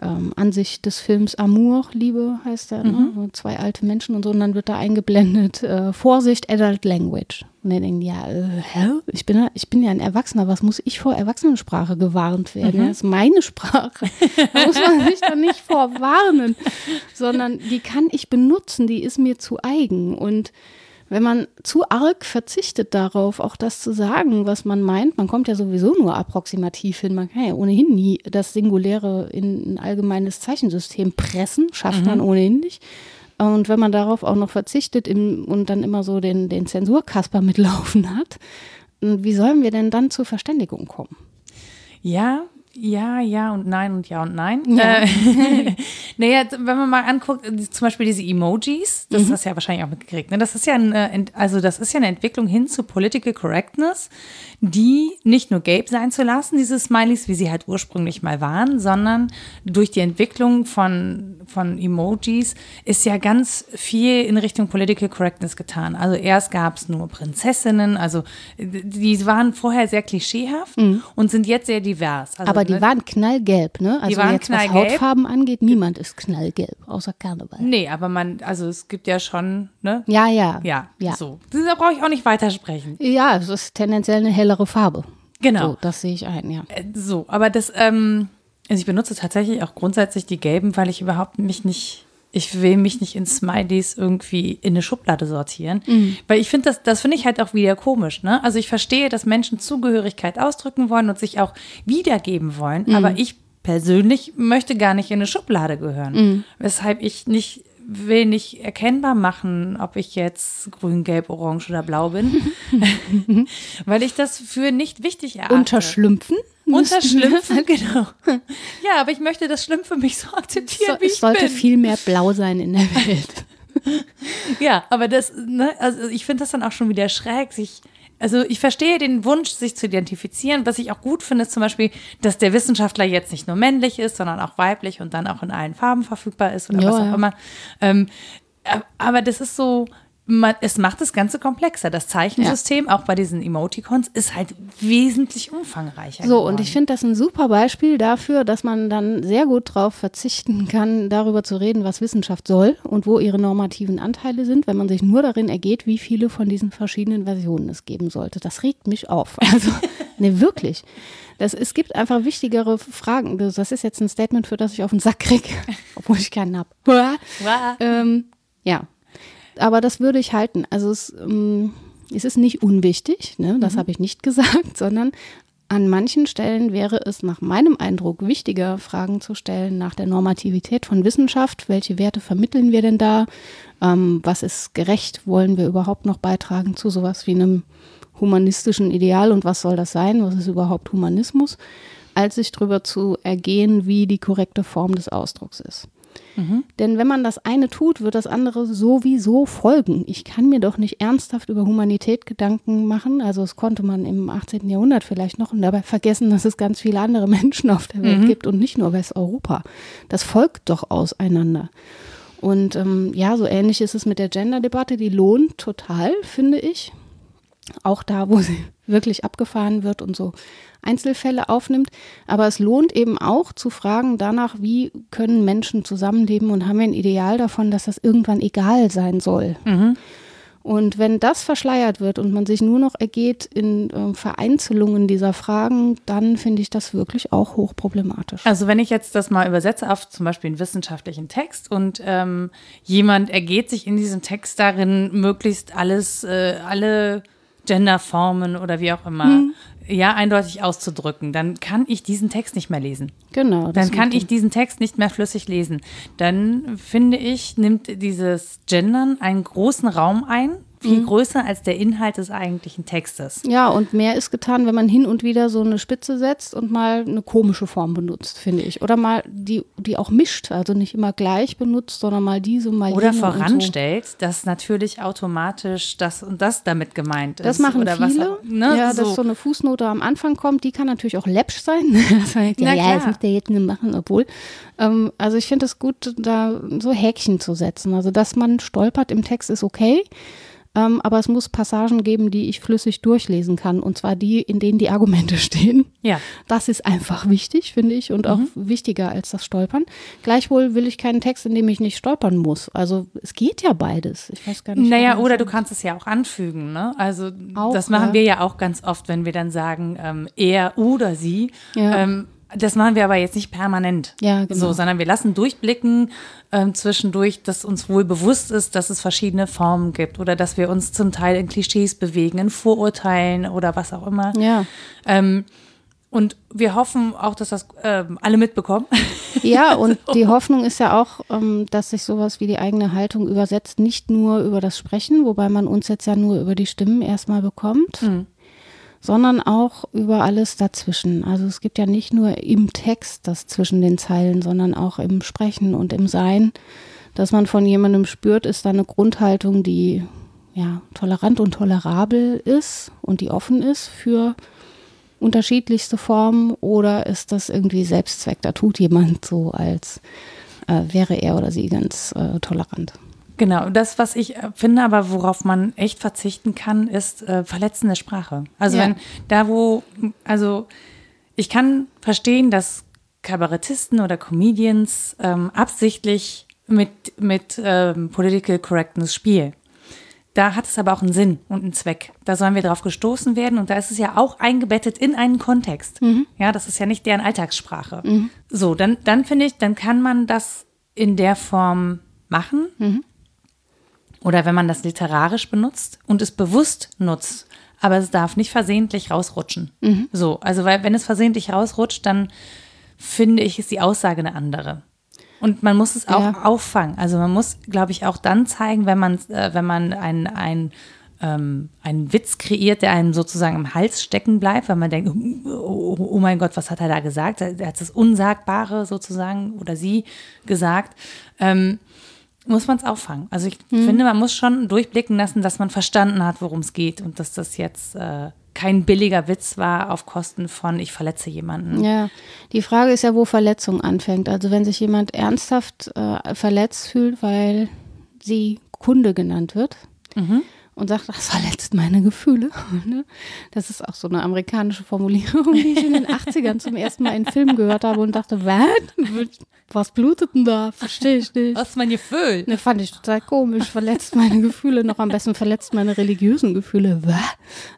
ähm, Ansicht des Films Amour, Liebe heißt der, ne? so zwei alte Menschen und so, und dann wird da eingeblendet, äh, Vorsicht, Adult Language. Und dann denken die, ja, äh, hä? Ich bin, ja, ich bin ja ein Erwachsener, was muss ich vor Erwachsenensprache gewarnt werden? Ja, Das ist meine Sprache. Da muss man sich doch nicht vorwarnen, sondern die kann ich benutzen, die ist mir zu eigen. Und wenn man zu arg verzichtet darauf, auch das zu sagen, was man meint, man kommt ja sowieso nur approximativ hin, man kann ja ohnehin nie das Singuläre in ein allgemeines Zeichensystem pressen, schafft man ohnehin nicht. Und wenn man darauf auch noch verzichtet im, und dann immer so den, den Zensurkasper mitlaufen hat, wie sollen wir denn dann zur Verständigung kommen? Ja, ja, ja und nein und ja und nein. Ja. Äh, naja, wenn man mal anguckt, äh, zum Beispiel diese Emojis, das Mhm. hast du ja wahrscheinlich auch mitgekriegt, ne? Das ist ja eine, Ent- also das ist ja eine Entwicklung hin zu Political Correctness, die nicht nur gelb sein zu lassen, diese Smileys, wie sie halt ursprünglich mal waren, sondern durch die Entwicklung von, von Emojis ist ja ganz viel in Richtung Political Correctness getan. Also erst gab es nur Prinzessinnen, also äh, die waren vorher sehr klischeehaft und sind jetzt sehr divers. Also, Mhm. Aber die ne, waren knallgelb, ne? Also waren jetzt, was knallgelb. Hautfarben angeht, niemand ist knallgelb, außer Karneval. Nee, aber man, also es gibt ja schon, ne? Ja, ja. Ja, ja. so. Da brauche ich auch nicht weitersprechen. Ja, es ist tendenziell eine hellere Farbe. Genau. So, das sehe ich ein, ja. Äh, So, aber das, ähm, also ich benutze tatsächlich auch grundsätzlich die gelben, weil ich überhaupt mich nicht, ich will mich nicht in Smileys irgendwie in eine Schublade sortieren. Weil ich finde, das, das finde ich halt auch wieder komisch, ne? Also ich verstehe, dass Menschen Zugehörigkeit ausdrücken wollen und sich auch wiedergeben wollen, aber ich persönlich möchte gar nicht in eine Schublade gehören. Mhm. Weshalb ich nicht will nicht erkennbar machen, ob ich jetzt grün, gelb, orange oder blau bin, weil ich das für nicht wichtig erachte. Unterschlümpfen? Unterschlümpfen, genau. Ja, aber ich möchte das Schlimm für mich so akzeptieren, so, wie ich Es sollte bin. viel mehr blau sein in der Welt. ja, aber das, ne, also ich finde das dann auch schon wieder schräg, sich also ich verstehe den Wunsch, sich zu identifizieren. Was ich auch gut finde, ist zum Beispiel, dass der Wissenschaftler jetzt nicht nur männlich ist, sondern auch weiblich und dann auch in allen Farben verfügbar ist oder ja, was auch ja. immer. Ähm, aber das ist so, man, es macht das Ganze komplexer. Das Zeichensystem, ja. auch bei diesen Emoticons, ist halt wesentlich umfangreicher. So, geworden. und ich finde das ein super Beispiel dafür, dass man dann sehr gut darauf verzichten kann, darüber zu reden, was Wissenschaft soll und wo ihre normativen Anteile sind, wenn man sich nur darin ergeht, wie viele von diesen verschiedenen Versionen es geben sollte. Das regt mich auf. Also, ne, wirklich. Das, es gibt einfach wichtigere Fragen. Das ist jetzt ein Statement, für das ich auf den Sack kriege, obwohl ich keinen habe. ähm, ja, aber das würde ich halten. Also es, ähm, es ist nicht unwichtig, ne? das mhm. habe ich nicht gesagt, sondern an manchen Stellen wäre es nach meinem Eindruck wichtiger, Fragen zu stellen nach der Normativität von Wissenschaft. Welche Werte vermitteln wir denn da? Ähm, was ist gerecht? Wollen wir überhaupt noch beitragen zu sowas wie einem humanistischen Ideal und was soll das sein? Was ist überhaupt Humanismus? Als sich darüber zu ergehen, wie die korrekte Form des Ausdrucks ist. Mhm. Denn wenn man das eine tut, wird das andere sowieso folgen. Ich kann mir doch nicht ernsthaft über Humanität Gedanken machen. Also das konnte man im 18. Jahrhundert vielleicht noch und dabei vergessen, dass es ganz viele andere Menschen auf der Welt mhm. gibt und nicht nur Westeuropa. Das folgt doch auseinander. Und ähm, ja, so ähnlich ist es mit der Gender-Debatte. Die lohnt total, finde ich. Auch da, wo sie wirklich abgefahren wird und so Einzelfälle aufnimmt. Aber es lohnt eben auch zu fragen danach, wie können Menschen zusammenleben und haben wir ein Ideal davon, dass das irgendwann egal sein soll. Mhm. Und wenn das verschleiert wird und man sich nur noch ergeht in äh, Vereinzelungen dieser Fragen, dann finde ich das wirklich auch hochproblematisch. Also wenn ich jetzt das mal übersetze auf zum Beispiel einen wissenschaftlichen Text und ähm, jemand ergeht sich in diesem Text darin, möglichst alles, äh, alle Genderformen oder wie auch immer hm ja eindeutig auszudrücken, dann kann ich diesen Text nicht mehr lesen. Genau. Dann kann ich diesen Text nicht mehr flüssig lesen. Dann finde ich, nimmt dieses Gendern einen großen Raum ein viel mhm. größer als der Inhalt des eigentlichen Textes. Ja, und mehr ist getan, wenn man hin und wieder so eine Spitze setzt und mal eine komische Form benutzt, finde ich. Oder mal die, die auch mischt, also nicht immer gleich benutzt, sondern mal diese, mal Oder voranstellt, so. dass natürlich automatisch das und das damit gemeint ist. Das machen Oder viele. Was, ne? Ja, so. dass so eine Fußnote am Anfang kommt, die kann natürlich auch läppsch sein. das heißt, ja, ja, das muss der jetzt nicht machen, obwohl. Ähm, also ich finde es gut, da so Häkchen zu setzen. Also dass man stolpert im Text ist okay. Ähm, aber es muss Passagen geben, die ich flüssig durchlesen kann. Und zwar die, in denen die Argumente stehen. Ja. Das ist einfach wichtig, finde ich, und auch mhm. wichtiger als das Stolpern. Gleichwohl will ich keinen Text, in dem ich nicht stolpern muss. Also es geht ja beides. Ich weiß gar nicht. Naja, oder du kannst es ja auch anfügen. Ne? Also auch, das machen ja. wir ja auch ganz oft, wenn wir dann sagen, ähm, er oder sie. Ja. Ähm, das machen wir aber jetzt nicht permanent. Ja, genau. So, sondern wir lassen durchblicken ähm, zwischendurch, dass uns wohl bewusst ist, dass es verschiedene Formen gibt oder dass wir uns zum Teil in Klischees bewegen, in Vorurteilen oder was auch immer. Ja. Ähm, und wir hoffen auch, dass das äh, alle mitbekommen. Ja, und so. die Hoffnung ist ja auch, ähm, dass sich sowas wie die eigene Haltung übersetzt, nicht nur über das Sprechen, wobei man uns jetzt ja nur über die Stimmen erstmal bekommt. Mhm sondern auch über alles dazwischen. Also es gibt ja nicht nur im Text das zwischen den Zeilen, sondern auch im Sprechen und im Sein, dass man von jemandem spürt, ist da eine Grundhaltung, die ja tolerant und tolerabel ist und die offen ist für unterschiedlichste Formen oder ist das irgendwie Selbstzweck? Da tut jemand so, als äh, wäre er oder sie ganz äh, tolerant. Genau, das, was ich äh, finde, aber worauf man echt verzichten kann, ist äh, verletzende Sprache. Also ja. wenn da, wo, also ich kann verstehen, dass Kabarettisten oder Comedians ähm, absichtlich mit, mit ähm, Political Correctness spielen. Da hat es aber auch einen Sinn und einen Zweck. Da sollen wir drauf gestoßen werden und da ist es ja auch eingebettet in einen Kontext. Mhm. Ja, das ist ja nicht deren Alltagssprache. Mhm. So, dann, dann finde ich, dann kann man das in der Form machen. Mhm. Oder wenn man das literarisch benutzt und es bewusst nutzt, aber es darf nicht versehentlich rausrutschen. Mhm. So, also weil wenn es versehentlich rausrutscht, dann finde ich, ist die Aussage eine andere. Und man muss es auch Ja. auffangen. Also man muss, glaube ich, auch dann zeigen, wenn man, äh, wenn man ein, ein, ähm, einen Witz kreiert, der einem sozusagen im Hals stecken bleibt, weil man denkt, oh, oh, oh mein Gott, was hat er da gesagt? Er hat das Unsagbare sozusagen oder sie gesagt. Ähm, muss man es auffangen. Also ich finde, man muss schon durchblicken lassen, dass man verstanden hat, worum es geht und dass das jetzt äh, kein billiger Witz war auf Kosten von ich verletze jemanden. Ja, die Frage ist ja, wo Verletzung anfängt. Also wenn sich jemand ernsthaft äh, verletzt fühlt, weil sie Kunde genannt wird und sagt, das verletzt meine Gefühle. ne? Das ist auch so eine amerikanische Formulierung, die ich in den 80ern zum ersten Mal in Film gehört habe und dachte, was? Was blutet denn da? Verstehe ich nicht. Was ist mein Gefühl? Ne, fand ich total komisch. Verletzt meine Gefühle, noch am besten verletzt meine religiösen Gefühle.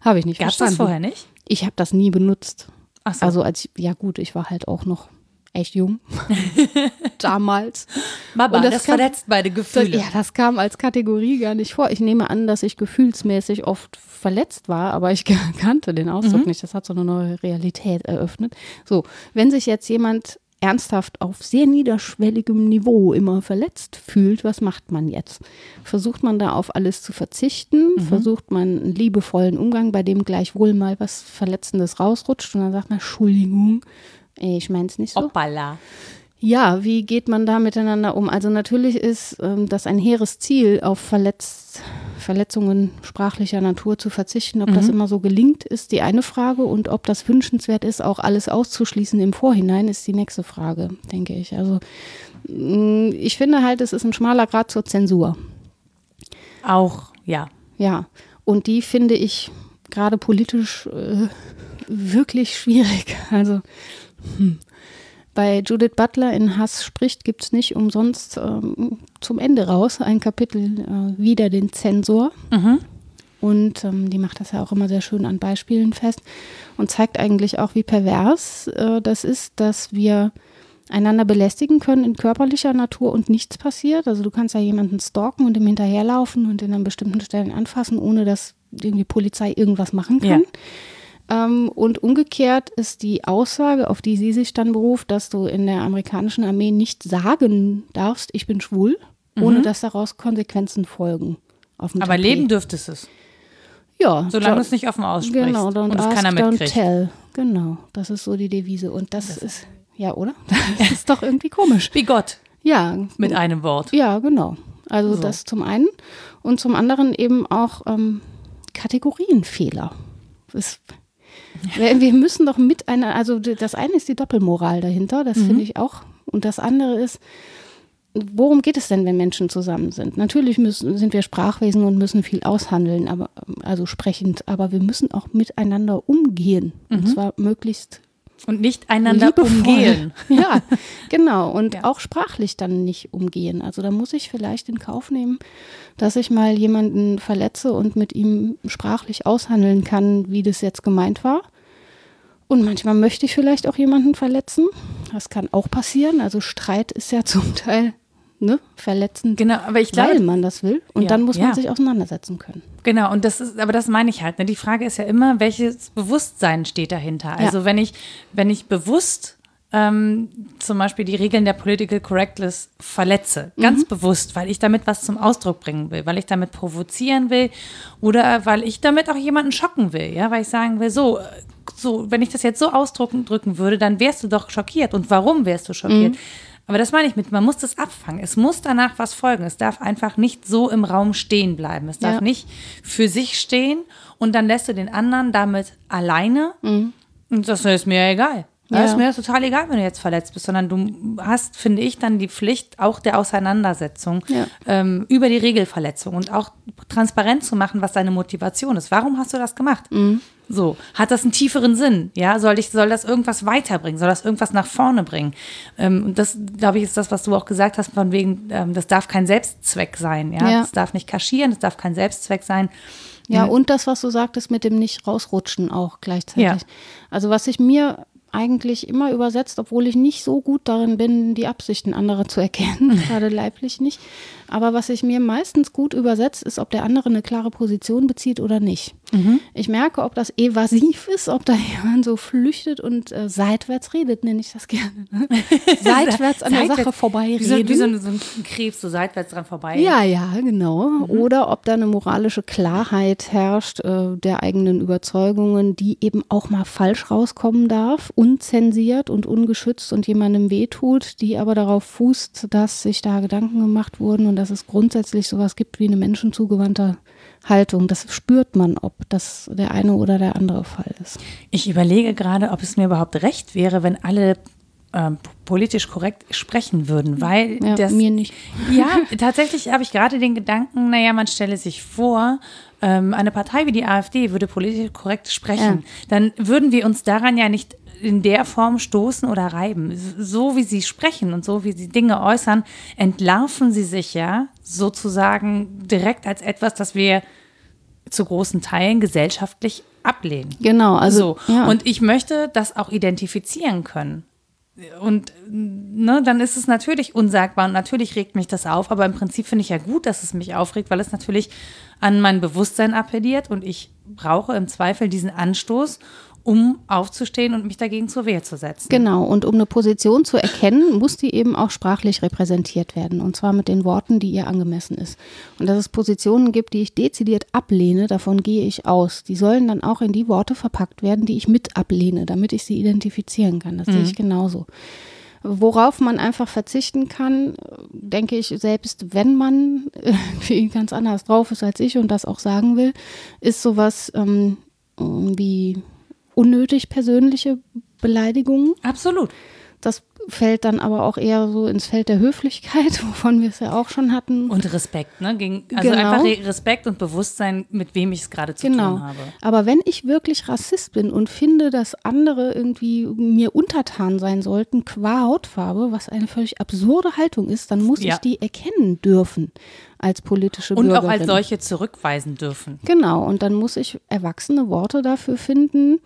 Habe ich nicht Gab es verstanden. das vorher nicht? Ich habe das nie benutzt. Ach so. Also als, ja gut, ich war halt auch noch echt jung. Damals. Baba, Und das, das kann- verletzt meine Gefühle. Ja, das kam als Kategorie gar nicht vor. Ich nehme an, dass ich gefühlsmäßig oft verletzt war, aber ich kannte den Ausdruck nicht. Das hat so eine neue Realität eröffnet. So, wenn sich jetzt jemand ernsthaft auf sehr niederschwelligem Niveau immer verletzt fühlt, was macht man jetzt? Versucht man da auf alles zu verzichten? Versucht man einen liebevollen Umgang, bei dem gleichwohl mal was Verletzendes rausrutscht und dann sagt man, Entschuldigung, ich meine es nicht so. Hoppala. Ja, wie geht man da miteinander um? Also natürlich ist ähm, das ein hehres Ziel, auf Verletz Verletzungen sprachlicher Natur zu verzichten. Ob das immer so gelingt, ist die eine Frage. Und ob das wünschenswert ist, auch alles auszuschließen im Vorhinein, ist die nächste Frage, denke ich. Also mh, ich finde halt, es ist ein schmaler Grad zur Zensur. Auch, ja. Ja, und die finde ich gerade politisch äh, wirklich schwierig. Also hm. bei Judith Butler in Hass spricht gibt es nicht umsonst ähm, zum Ende raus ein Kapitel äh, wieder den Zensor. Und ähm, die macht das ja auch immer sehr schön an Beispielen fest und zeigt eigentlich auch, wie pervers äh, das ist, dass wir einander belästigen können in körperlicher Natur und nichts passiert. Also du kannst ja jemanden stalken und ihm hinterherlaufen und ihn an bestimmten Stellen anfassen, ohne dass irgendwie Polizei irgendwas machen kann. Ähm, und umgekehrt ist die Aussage, auf die sie sich dann beruft, dass du in der amerikanischen Armee nicht sagen darfst, ich bin schwul, ohne dass daraus Konsequenzen folgen. Aber Tapet. leben dürftest es. Ja, Solange so- du es nicht offen aussprichst. Genau, don't und es ask, keiner don't mitkriegt. tell. Genau, das ist so die Devise. Und das, ist, ja, oder? Das ist doch irgendwie komisch. Wie Gott, Ja, mit einem Wort. ja, genau. Also So. das zum einen. Und zum anderen eben auch ähm, Kategorienfehler. Es, wir, müssen doch mit einer, also das eine ist die Doppelmoral dahinter, das finde ich auch. Und das andere ist, worum geht es denn, wenn Menschen zusammen sind? Natürlich müssen, sind wir Sprachwesen und müssen viel aushandeln, aber, also sprechend, aber wir müssen auch miteinander umgehen. Und zwar möglichst Und nicht einander liebevoll. umgehen. Ja, genau. Und Ja. auch sprachlich dann nicht umgehen. Also da muss ich vielleicht in Kauf nehmen, dass ich mal jemanden verletze und mit ihm sprachlich aushandeln kann, wie das jetzt gemeint war. Und manchmal möchte ich vielleicht auch jemanden verletzen. Das kann auch passieren. Also Streit ist ja zum Teil ne, verletzend, Genau, aber ich weil glaube, man das will. Und Ja, dann muss man ja. sich auseinandersetzen können. Genau, und das ist, aber das meine ich halt. Ne? Die Frage ist ja immer, welches Bewusstsein steht dahinter. Also wenn ich, wenn ich bewusst ähm, zum Beispiel die Regeln der Political Correctness verletze, ganz bewusst, weil ich damit was zum Ausdruck bringen will, weil ich damit provozieren will oder weil ich damit auch jemanden schocken will, ja, weil ich sagen will, so, so, wenn ich das jetzt so ausdrücken drücken würde, dann wärst du doch schockiert. Und warum wärst du schockiert? Aber das meine ich mit, man muss das abfangen. Es muss danach was folgen. Es darf einfach nicht so im Raum stehen bleiben. Es darf Ja. nicht für sich stehen und dann lässt du den anderen damit alleine. Und das ist mir egal. Ja. Das ist mir total egal, wenn du jetzt verletzt bist, sondern du hast, finde ich, dann die Pflicht auch der Auseinandersetzung Ja. ähm, über die Regelverletzung und auch transparent zu machen, was deine Motivation ist. Warum hast du das gemacht? So, hat das einen tieferen Sinn? Ja, soll ich, soll das irgendwas weiterbringen? Soll das irgendwas nach vorne bringen? Ähm, und das, glaube ich, ist das, was du auch gesagt hast, von wegen, ähm, das darf kein Selbstzweck sein. Ja, Ja. das darf nicht kaschieren, das darf kein Selbstzweck sein. Ja, und das, was du sagtest mit dem nicht rausrutschen auch gleichzeitig. Ja. Also was ich mir eigentlich immer übersetzt, obwohl ich nicht so gut darin bin, die Absichten anderer zu erkennen, gerade leiblich nicht. Aber was ich mir meistens gut übersetzt, ist, ob der andere eine klare Position bezieht oder nicht. Mhm. Ich merke, ob das evasiv ist, ob da jemand so flüchtet und äh, seitwärts redet, nenne ich das gerne. Ne? seitwärts an der Sache vorbei Wie so, wie so, ein, so, ein Krebs, so seitwärts dran vorbei. Ja, ja, genau. Mhm. Oder ob da eine moralische Klarheit herrscht äh, der eigenen Überzeugungen, die eben auch mal falsch rauskommen darf, unzensiert und ungeschützt und jemandem wehtut, die aber darauf fußt, dass sich da Gedanken gemacht wurden und dass es grundsätzlich sowas gibt wie eine menschenzugewandte Haltung. Das spürt man, ob das der eine oder der andere Fall ist. Ich überlege gerade, ob es mir überhaupt recht wäre, wenn alle ähm, politisch korrekt sprechen würden, weil ja, das mir nicht. Ja, tatsächlich habe ich gerade den Gedanken, naja, man stelle sich vor, ähm, eine Partei wie die AfD würde politisch korrekt sprechen, ja. dann würden wir uns daran ja nicht in der Form stoßen oder reiben. So wie sie sprechen und so wie sie Dinge äußern, entlarven sie sich ja sozusagen direkt als etwas, das wir zu großen Teilen gesellschaftlich ablehnen. Genau, also. So. Ja. Und ich möchte das auch identifizieren können. Und ne, dann ist es natürlich unsagbar und natürlich regt mich das auf, aber im Prinzip finde ich ja gut, dass es mich aufregt, weil es natürlich an mein Bewusstsein appelliert und ich brauche im Zweifel diesen Anstoß, um aufzustehen und mich dagegen zur Wehr zu setzen. Genau, und um eine Position zu erkennen, muss die eben auch sprachlich repräsentiert werden. Und zwar mit den Worten, die ihr angemessen ist. Und dass es Positionen gibt, die ich dezidiert ablehne, davon gehe ich aus. Die sollen dann auch in die Worte verpackt werden, die ich mit ablehne, damit ich sie identifizieren kann. Das mhm. sehe ich genauso. Worauf man einfach verzichten kann, denke ich, selbst wenn man irgendwie ganz anders drauf ist als ich und das auch sagen will, ist sowas ähm, wie unnötig persönliche Beleidigungen. Absolut. Das fällt dann aber auch eher so ins Feld der Höflichkeit, wovon wir es ja auch schon hatten. Und Respekt, ne? Gegen, also genau. einfach Respekt und Bewusstsein, mit wem ich es gerade zu genau. tun habe. Aber wenn ich wirklich Rassist bin und finde, dass andere irgendwie mir untertan sein sollten, qua Hautfarbe, was eine völlig absurde Haltung ist, dann muss ja. ich die erkennen dürfen als politische und Bürgerin. Und auch als solche zurückweisen dürfen. Genau, und dann muss ich erwachsene Worte dafür finden,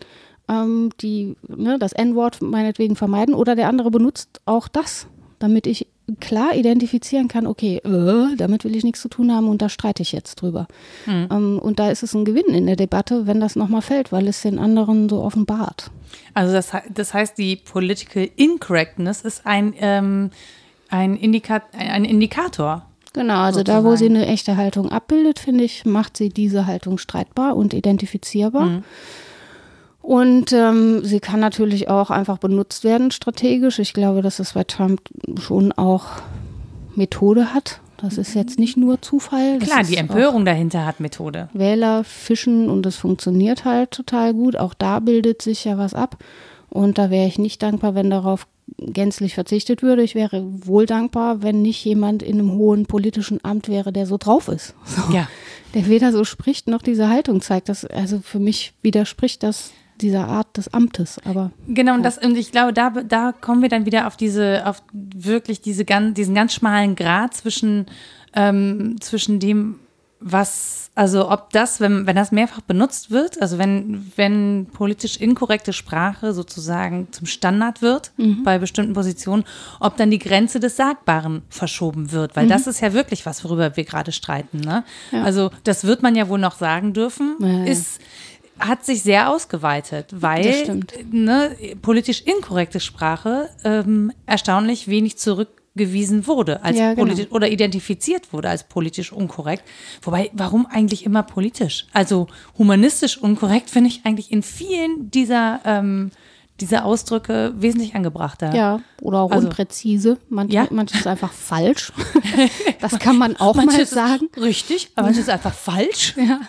ähm, die ne, das N-Wort meinetwegen vermeiden oder der andere benutzt auch das, damit ich klar identifizieren kann, okay, äh, damit will ich nichts zu tun haben und da streite ich jetzt drüber. Mhm. Ähm, und da ist es ein Gewinn in der Debatte, wenn das nochmal fällt, weil es den anderen so offenbart. Also das, das heißt, die Political Incorrectness ist ein, ähm, ein, Indika ein Indikator Genau, also sozusagen. da, wo sie eine echte Haltung abbildet, finde ich, macht sie diese Haltung streitbar und identifizierbar. Mhm. Und ähm, sie kann natürlich auch einfach benutzt werden strategisch. Ich glaube, dass es bei Trump schon auch Methode hat. Das ist jetzt nicht nur Zufall. Klar, die Empörung dahinter hat Methode. Wähler fischen und es funktioniert halt total gut. Auch da bildet sich ja was ab. Und da wäre ich nicht dankbar, wenn darauf gänzlich verzichtet würde. Ich wäre wohl dankbar, wenn nicht jemand in einem hohen politischen Amt wäre, der so drauf ist. So. Ja. Der weder so spricht noch diese Haltung zeigt. Das, also für mich widerspricht das dieser Art des Amtes. Aber genau, und, das, und ich glaube, da, da kommen wir dann wieder auf diese, auf wirklich diese ganz, diesen ganz schmalen Grad zwischen, ähm, zwischen dem, was, also ob das, wenn, wenn das mehrfach benutzt wird, also wenn, wenn politisch inkorrekte Sprache sozusagen zum Standard wird mhm. bei bestimmten Positionen, ob dann die Grenze des Sagbaren verschoben wird, weil mhm. das ist ja wirklich was, worüber wir gerade streiten. Ne? Ja. Also das wird man ja wohl noch sagen dürfen, ja, ist hat sich sehr ausgeweitet, weil ne, politisch inkorrekte Sprache ähm, erstaunlich wenig zurückgewiesen wurde als ja, genau. politisch oder identifiziert wurde als politisch unkorrekt. Wobei, warum eigentlich immer politisch? Also humanistisch unkorrekt finde ich eigentlich in vielen dieser ähm, diese Ausdrücke wesentlich angebrachter. Ja, oder auch also, unpräzise. Manch, ja? Manches ist einfach falsch. Das kann man auch mal sagen. richtig, aber manches ist einfach falsch. Ja.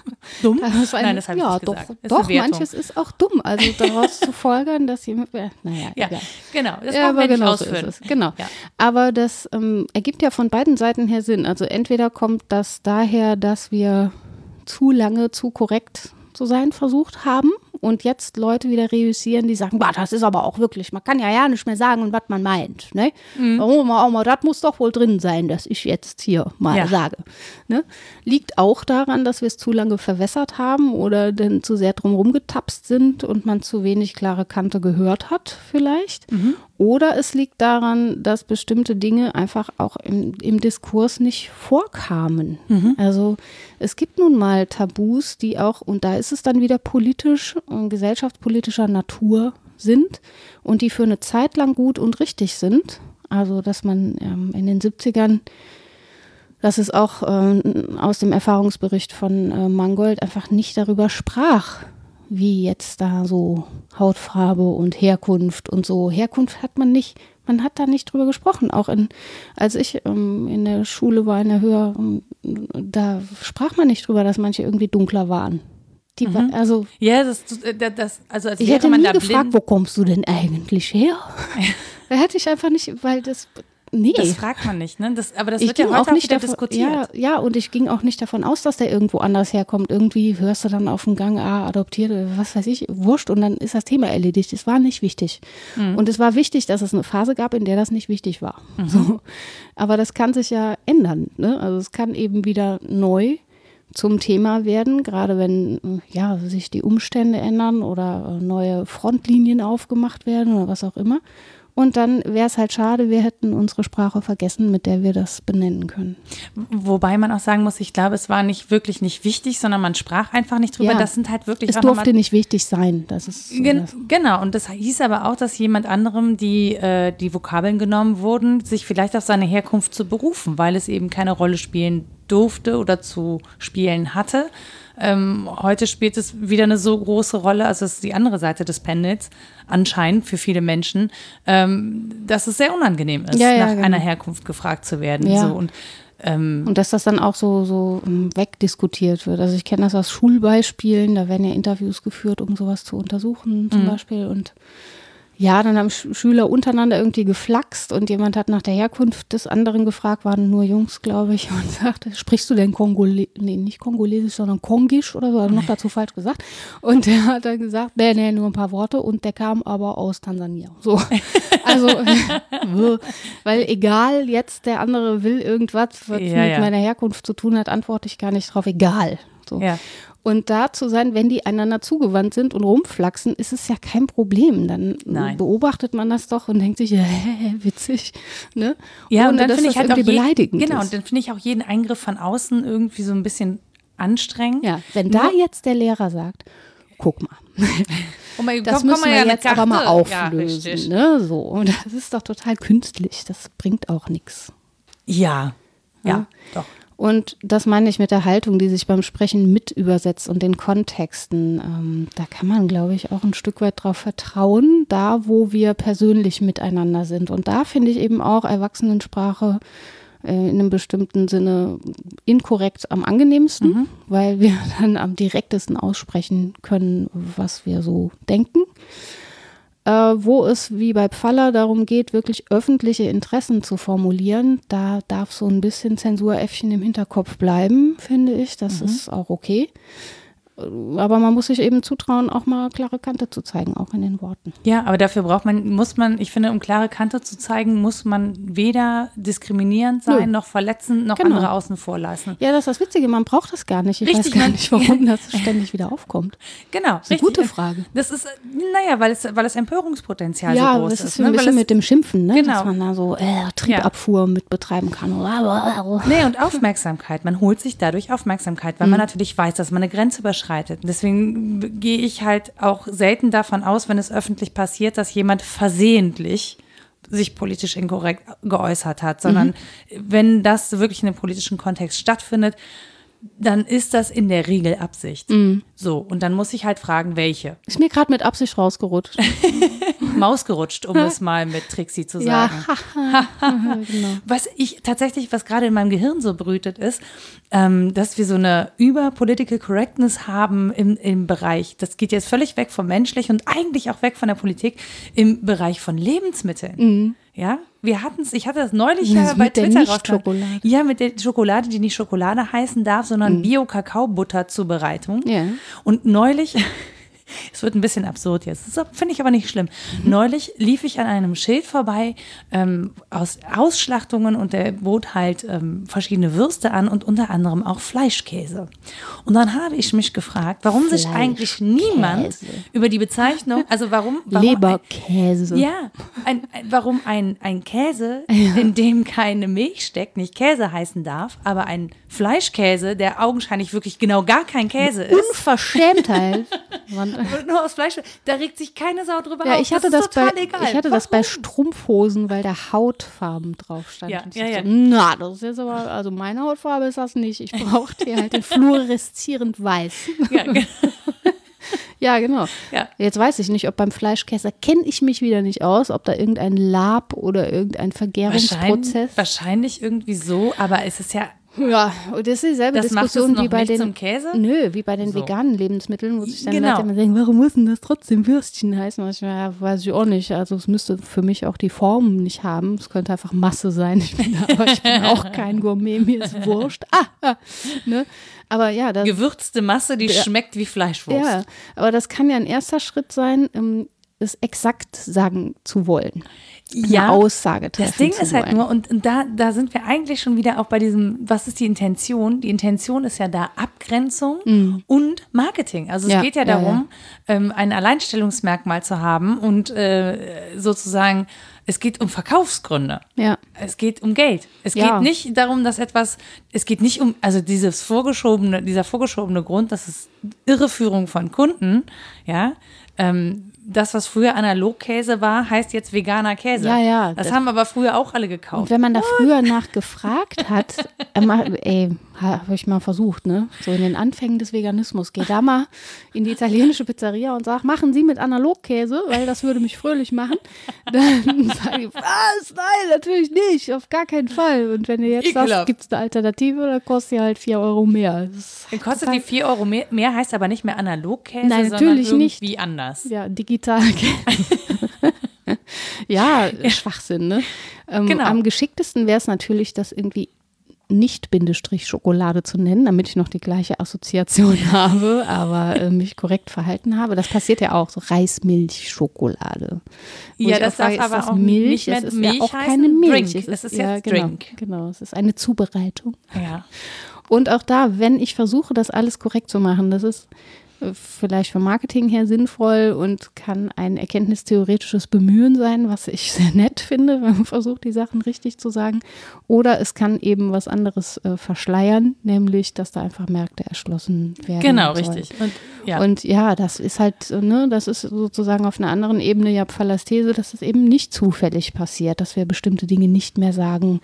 Dumm. Das ein, Nein, das habe ja, ich nicht doch, gesagt. Doch, manches ist auch dumm. Also daraus zu folgern, dass jemand, naja, ja, egal. genau. Das ja, aber genau so ist es. Genau. Ja. Aber das ähm, ergibt ja von beiden Seiten her Sinn. Also entweder kommt das daher, dass wir zu lange zu korrekt zu sein versucht haben und jetzt Leute wieder reüssieren, die sagen, bah, das ist aber auch wirklich, man kann ja ja nicht mehr sagen und was man meint. Ne? Mhm. Oh, mal, oh, mal, das muss doch wohl drin sein, dass ich jetzt hier mal ja. sage. Ne? Liegt auch daran, dass wir es zu lange verwässert haben oder denn zu sehr drum rumgetapst sind und man zu wenig klare Kante gehört hat, vielleicht. Mhm. Oder es liegt daran, dass bestimmte Dinge einfach auch im, im Diskurs nicht vorkamen. Mhm. Also es gibt nun mal Tabus, die auch, und da ist es dann wieder politisch und gesellschaftspolitischer Natur sind und die für eine Zeit lang gut und richtig sind. Also dass man ähm, in den 70ern, das ist auch ähm, aus dem Erfahrungsbericht von äh, Mangold, einfach nicht darüber sprach, wie jetzt da so Hautfarbe und Herkunft und so. Herkunft hat man nicht, man hat da nicht drüber gesprochen. Auch in, als ich ähm, in der Schule war, in der Höhe, ähm, da sprach man nicht drüber, dass manche irgendwie dunkler waren. Die mhm. war, also, ja, das, das, also als ich hätte man nie da gefragt, blind. wo kommst du denn eigentlich her? da hätte ich einfach nicht, weil das Nee. Das fragt man nicht, ne? Das, aber das ich wird ja heute auch, nicht davon, diskutiert. Ja, ja, und ich ging auch nicht davon aus, dass der irgendwo anders herkommt. Irgendwie hörst du dann auf dem Gang, ah, adoptiert, was weiß ich, wurscht und dann ist das Thema erledigt. Es war nicht wichtig. Mhm. Und es war wichtig, dass es eine Phase gab, in der das nicht wichtig war. Mhm. So. Aber das kann sich ja ändern. Ne? Also es kann eben wieder neu zum Thema werden, gerade wenn ja, sich die Umstände ändern oder neue Frontlinien aufgemacht werden oder was auch immer. Und dann wäre es halt schade, wir hätten unsere Sprache vergessen, mit der wir das benennen können. Wobei man auch sagen muss, ich glaube, es war nicht wirklich nicht wichtig, sondern man sprach einfach nicht drüber. Ja, das sind halt wirklich. Es durfte nicht wichtig sein. Das ist so gen das. Genau. Und das hieß aber auch, dass jemand anderem die, äh, die Vokabeln genommen wurden, sich vielleicht auf seine Herkunft zu berufen, weil es eben keine Rolle spielen durfte oder zu spielen hatte. Ähm, heute spielt es wieder eine so große Rolle, also es ist die andere Seite des Pendels, anscheinend für viele Menschen, ähm, dass es sehr unangenehm ist, ja, ja, nach genau. einer Herkunft gefragt zu werden. Ja. So, und, ähm, und dass das dann auch so, so ähm, wegdiskutiert wird. Also ich kenne das aus Schulbeispielen, da werden ja Interviews geführt, um sowas zu untersuchen zum mhm. Beispiel. Und ja, dann haben Schüler untereinander irgendwie geflaxt und jemand hat nach der Herkunft des anderen gefragt, waren nur Jungs, glaube ich, und sagte, sprichst du denn Kongolesisch, nee, nicht Kongolesisch, sondern Kongisch oder so, hat noch dazu falsch gesagt. Und der hat dann gesagt, nee, nee, nur ein paar Worte und der kam aber aus Tansania. So. Also, weil egal, jetzt der andere will irgendwas, was ja, mit ja. meiner Herkunft zu tun hat, antworte ich gar nicht drauf, egal. So. Ja. Und da zu sein, wenn die einander zugewandt sind und rumflaxen, ist es ja kein Problem. Dann Nein. beobachtet man das doch und denkt sich, hä, witzig. Ne? Ja, Ohne, und dann finde ich halt auch beleidigend. Genau, ist. und dann finde ich auch jeden Eingriff von außen irgendwie so ein bisschen anstrengend. Ja, wenn da jetzt der Lehrer sagt, guck mal. Oh mein, das komm, müssen wir ja jetzt aber mal auflösen. Ja, ne? so. Und das ist doch total künstlich. Das bringt auch nichts. Ja, ja, ja, doch. Und das meine ich mit der Haltung, die sich beim Sprechen mit übersetzt und den Kontexten. Ähm, da kann man, glaube ich, auch ein Stück weit drauf vertrauen, da wo wir persönlich miteinander sind. Und da finde ich eben auch Erwachsenensprache äh, in einem bestimmten Sinne inkorrekt am angenehmsten, mhm. weil wir dann am direktesten aussprechen können, was wir so denken äh, wo es wie bei Pfaller darum geht, wirklich öffentliche Interessen zu formulieren, da darf so ein bisschen Zensuräffchen im Hinterkopf bleiben, finde ich. Das mhm. ist auch okay aber man muss sich eben zutrauen, auch mal klare Kante zu zeigen, auch in den Worten. Ja, aber dafür braucht man, muss man, ich finde, um klare Kante zu zeigen, muss man weder diskriminierend sein, Nö. noch verletzend, noch genau. andere außen vor lassen. Ja, das ist das Witzige, man braucht das gar nicht. Ich richtig, weiß gar nicht, warum das ständig wieder aufkommt. Genau. Das ist eine gute Frage. Das ist, naja, weil es, weil es Empörungspotenzial ja, so groß ist. Ja, das ist so ein ne? bisschen mit dem Schimpfen, ne? Genau. dass man da so äh, Triebabfuhr ja. mit betreiben kann. Nee, und Aufmerksamkeit. Man holt sich dadurch Aufmerksamkeit, weil mhm. man natürlich weiß, dass man eine Grenze überschreitet überschreitet. Deswegen gehe ich halt auch selten davon aus, wenn es öffentlich passiert, dass jemand versehentlich sich politisch inkorrekt geäußert hat, sondern mhm. wenn das wirklich in einem politischen Kontext stattfindet, dann ist das in der Regel Absicht. Mhm. So, und dann muss ich halt fragen, welche. Ist mir gerade mit Absicht rausgerutscht. Maus gerutscht, um es mal mit Trixie zu sagen. Ja. genau. Was ich tatsächlich, was gerade in meinem Gehirn so brütet, ist, ähm, dass wir so eine über Political Correctness haben im, im Bereich, das geht jetzt völlig weg vom Menschlich und eigentlich auch weg von der Politik, im Bereich von Lebensmitteln. Mhm. Ja, wir hatten es, ich hatte das neulich ja bei Twitter Schokolade. Ja, mit der Schokolade, die nicht Schokolade heißen darf, sondern mhm. Bio-Kakao-Butter-Zubereitung. Ja. Und neulich Es wird ein bisschen absurd jetzt. Das Finde ich aber nicht schlimm. Neulich lief ich an einem Schild vorbei ähm, aus Ausschlachtungen und der bot halt ähm, verschiedene Würste an und unter anderem auch Fleischkäse. Und dann habe ich mich gefragt, warum sich eigentlich niemand über die Bezeichnung, also warum, warum Leberkäse. Ein, ja, ein, ein, warum ein, ein Käse, in dem keine Milch steckt, nicht Käse heißen darf, aber ein Fleischkäse, der augenscheinlich wirklich genau gar kein Käse ist. Unverschämtheit. nur aus Fleisch. Da regt sich keine Sau drüber Ja, auf. ich hatte das, das, bei, egal. ich hatte das bei? Strumpfhosen, weil da Hautfarben drauf stand. Ja, ja, ja. So, na, das ist jetzt aber, also meine Hautfarbe ist das nicht. Ich brauchte hier halt den fluoreszierend weiß. Ja, genau. Ja, genau. Ja. Jetzt weiß ich nicht, ob beim Fleischkäse kenne ich mich wieder nicht aus, ob da irgendein Lab oder irgendein wahrscheinlich, Vergärungsprozess. wahrscheinlich irgendwie so, aber es ist ja, Ja, und das ist dieselbe das Diskussion wie bei den. Nö, wie bei den So. veganen Lebensmitteln, wo sich dann Genau. Leute immer denken, warum muss denn das trotzdem Würstchen heißen? Ich, ja, weiß ich auch nicht. Also es müsste für mich auch die Form nicht haben. Es könnte einfach Masse sein. Ich bin, aber ich bin auch kein Gourmet, mir ist wurscht. Ah, ah, ne? Aber ja, das, Gewürzte Masse, die Ja. schmeckt wie Fleischwurst. ja, aber das kann ja ein erster Schritt sein, ähm, es exakt sagen zu wollen. Ja, Eine Aussage treffen Das Ding ist halt wollen. nur, und, und da, da sind wir eigentlich schon wieder auch bei diesem, was ist die Intention? Die Intention ist ja da Abgrenzung und Marketing. Also es Mhm. Ja, geht ja ja, darum, Ähm, ein Alleinstellungsmerkmal zu haben und äh, sozusagen, es geht um Verkaufsgründe. Ja. Es geht um Geld. Es Ja. geht nicht darum, dass etwas, es geht nicht um, also dieses vorgeschobene, dieser vorgeschobene Grund, das ist Irreführung von Kunden, ja. Ähm, das, was früher Analogkäse war, heißt jetzt veganer Käse. Ja, ja, Das, das- haben aber früher auch alle Und gekauft. wenn man da früher nachgefragt hat, äh, ma- ey, habe ich mal versucht, ne? So in den Anfängen des Veganismus. Geh da mal in die italienische Pizzeria und sag, machen Sie mit Analogkäse, weil das würde mich fröhlich machen. Dann sage ich, was? Nein, natürlich nicht, auf gar keinen Fall. Und wenn du jetzt sagst, Ekelhaft. gibt es eine Alternative, dann kostet die halt 4 Euro mehr. Dann kostet die 4 Euro mehr, mehr, heißt aber nicht mehr Analogkäse, Nein, sondern natürlich nicht. irgendwie anders. Ja, digital. Ja, Schwachsinn, ne? Ähm, Genau. Am geschicktesten wäre es natürlich, das irgendwie nicht Bindestrich Schokolade zu nennen, damit ich noch die gleiche Assoziation habe, aber äh, mich korrekt verhalten habe. Das passiert ja auch, so Reismilchschokolade. Ja, das frage, darf ist aber das auch Milch? nicht mehr es ist Milch ja auch keine Milch. Drink. Es ist ja, jetzt genau, Drink. Genau, es ist eine Zubereitung. Ja. Und auch da, wenn ich versuche, das alles korrekt zu machen, das ist äh, vielleicht vom Marketing her sinnvoll und kann ein erkenntnistheoretisches Bemühen sein, was ich sehr nett finde, wenn man versucht, die Sachen richtig zu sagen. Oder es kann eben was anderes äh, verschleiern, nämlich, dass da einfach Märkte erschlossen werden. Genau, sollen. richtig. Und, ja. Und ja, das ist halt, ne, das ist sozusagen auf einer anderen Ebene ja Pfallers These, dass es eben nicht zufällig passiert, dass wir bestimmte Dinge nicht mehr sagen,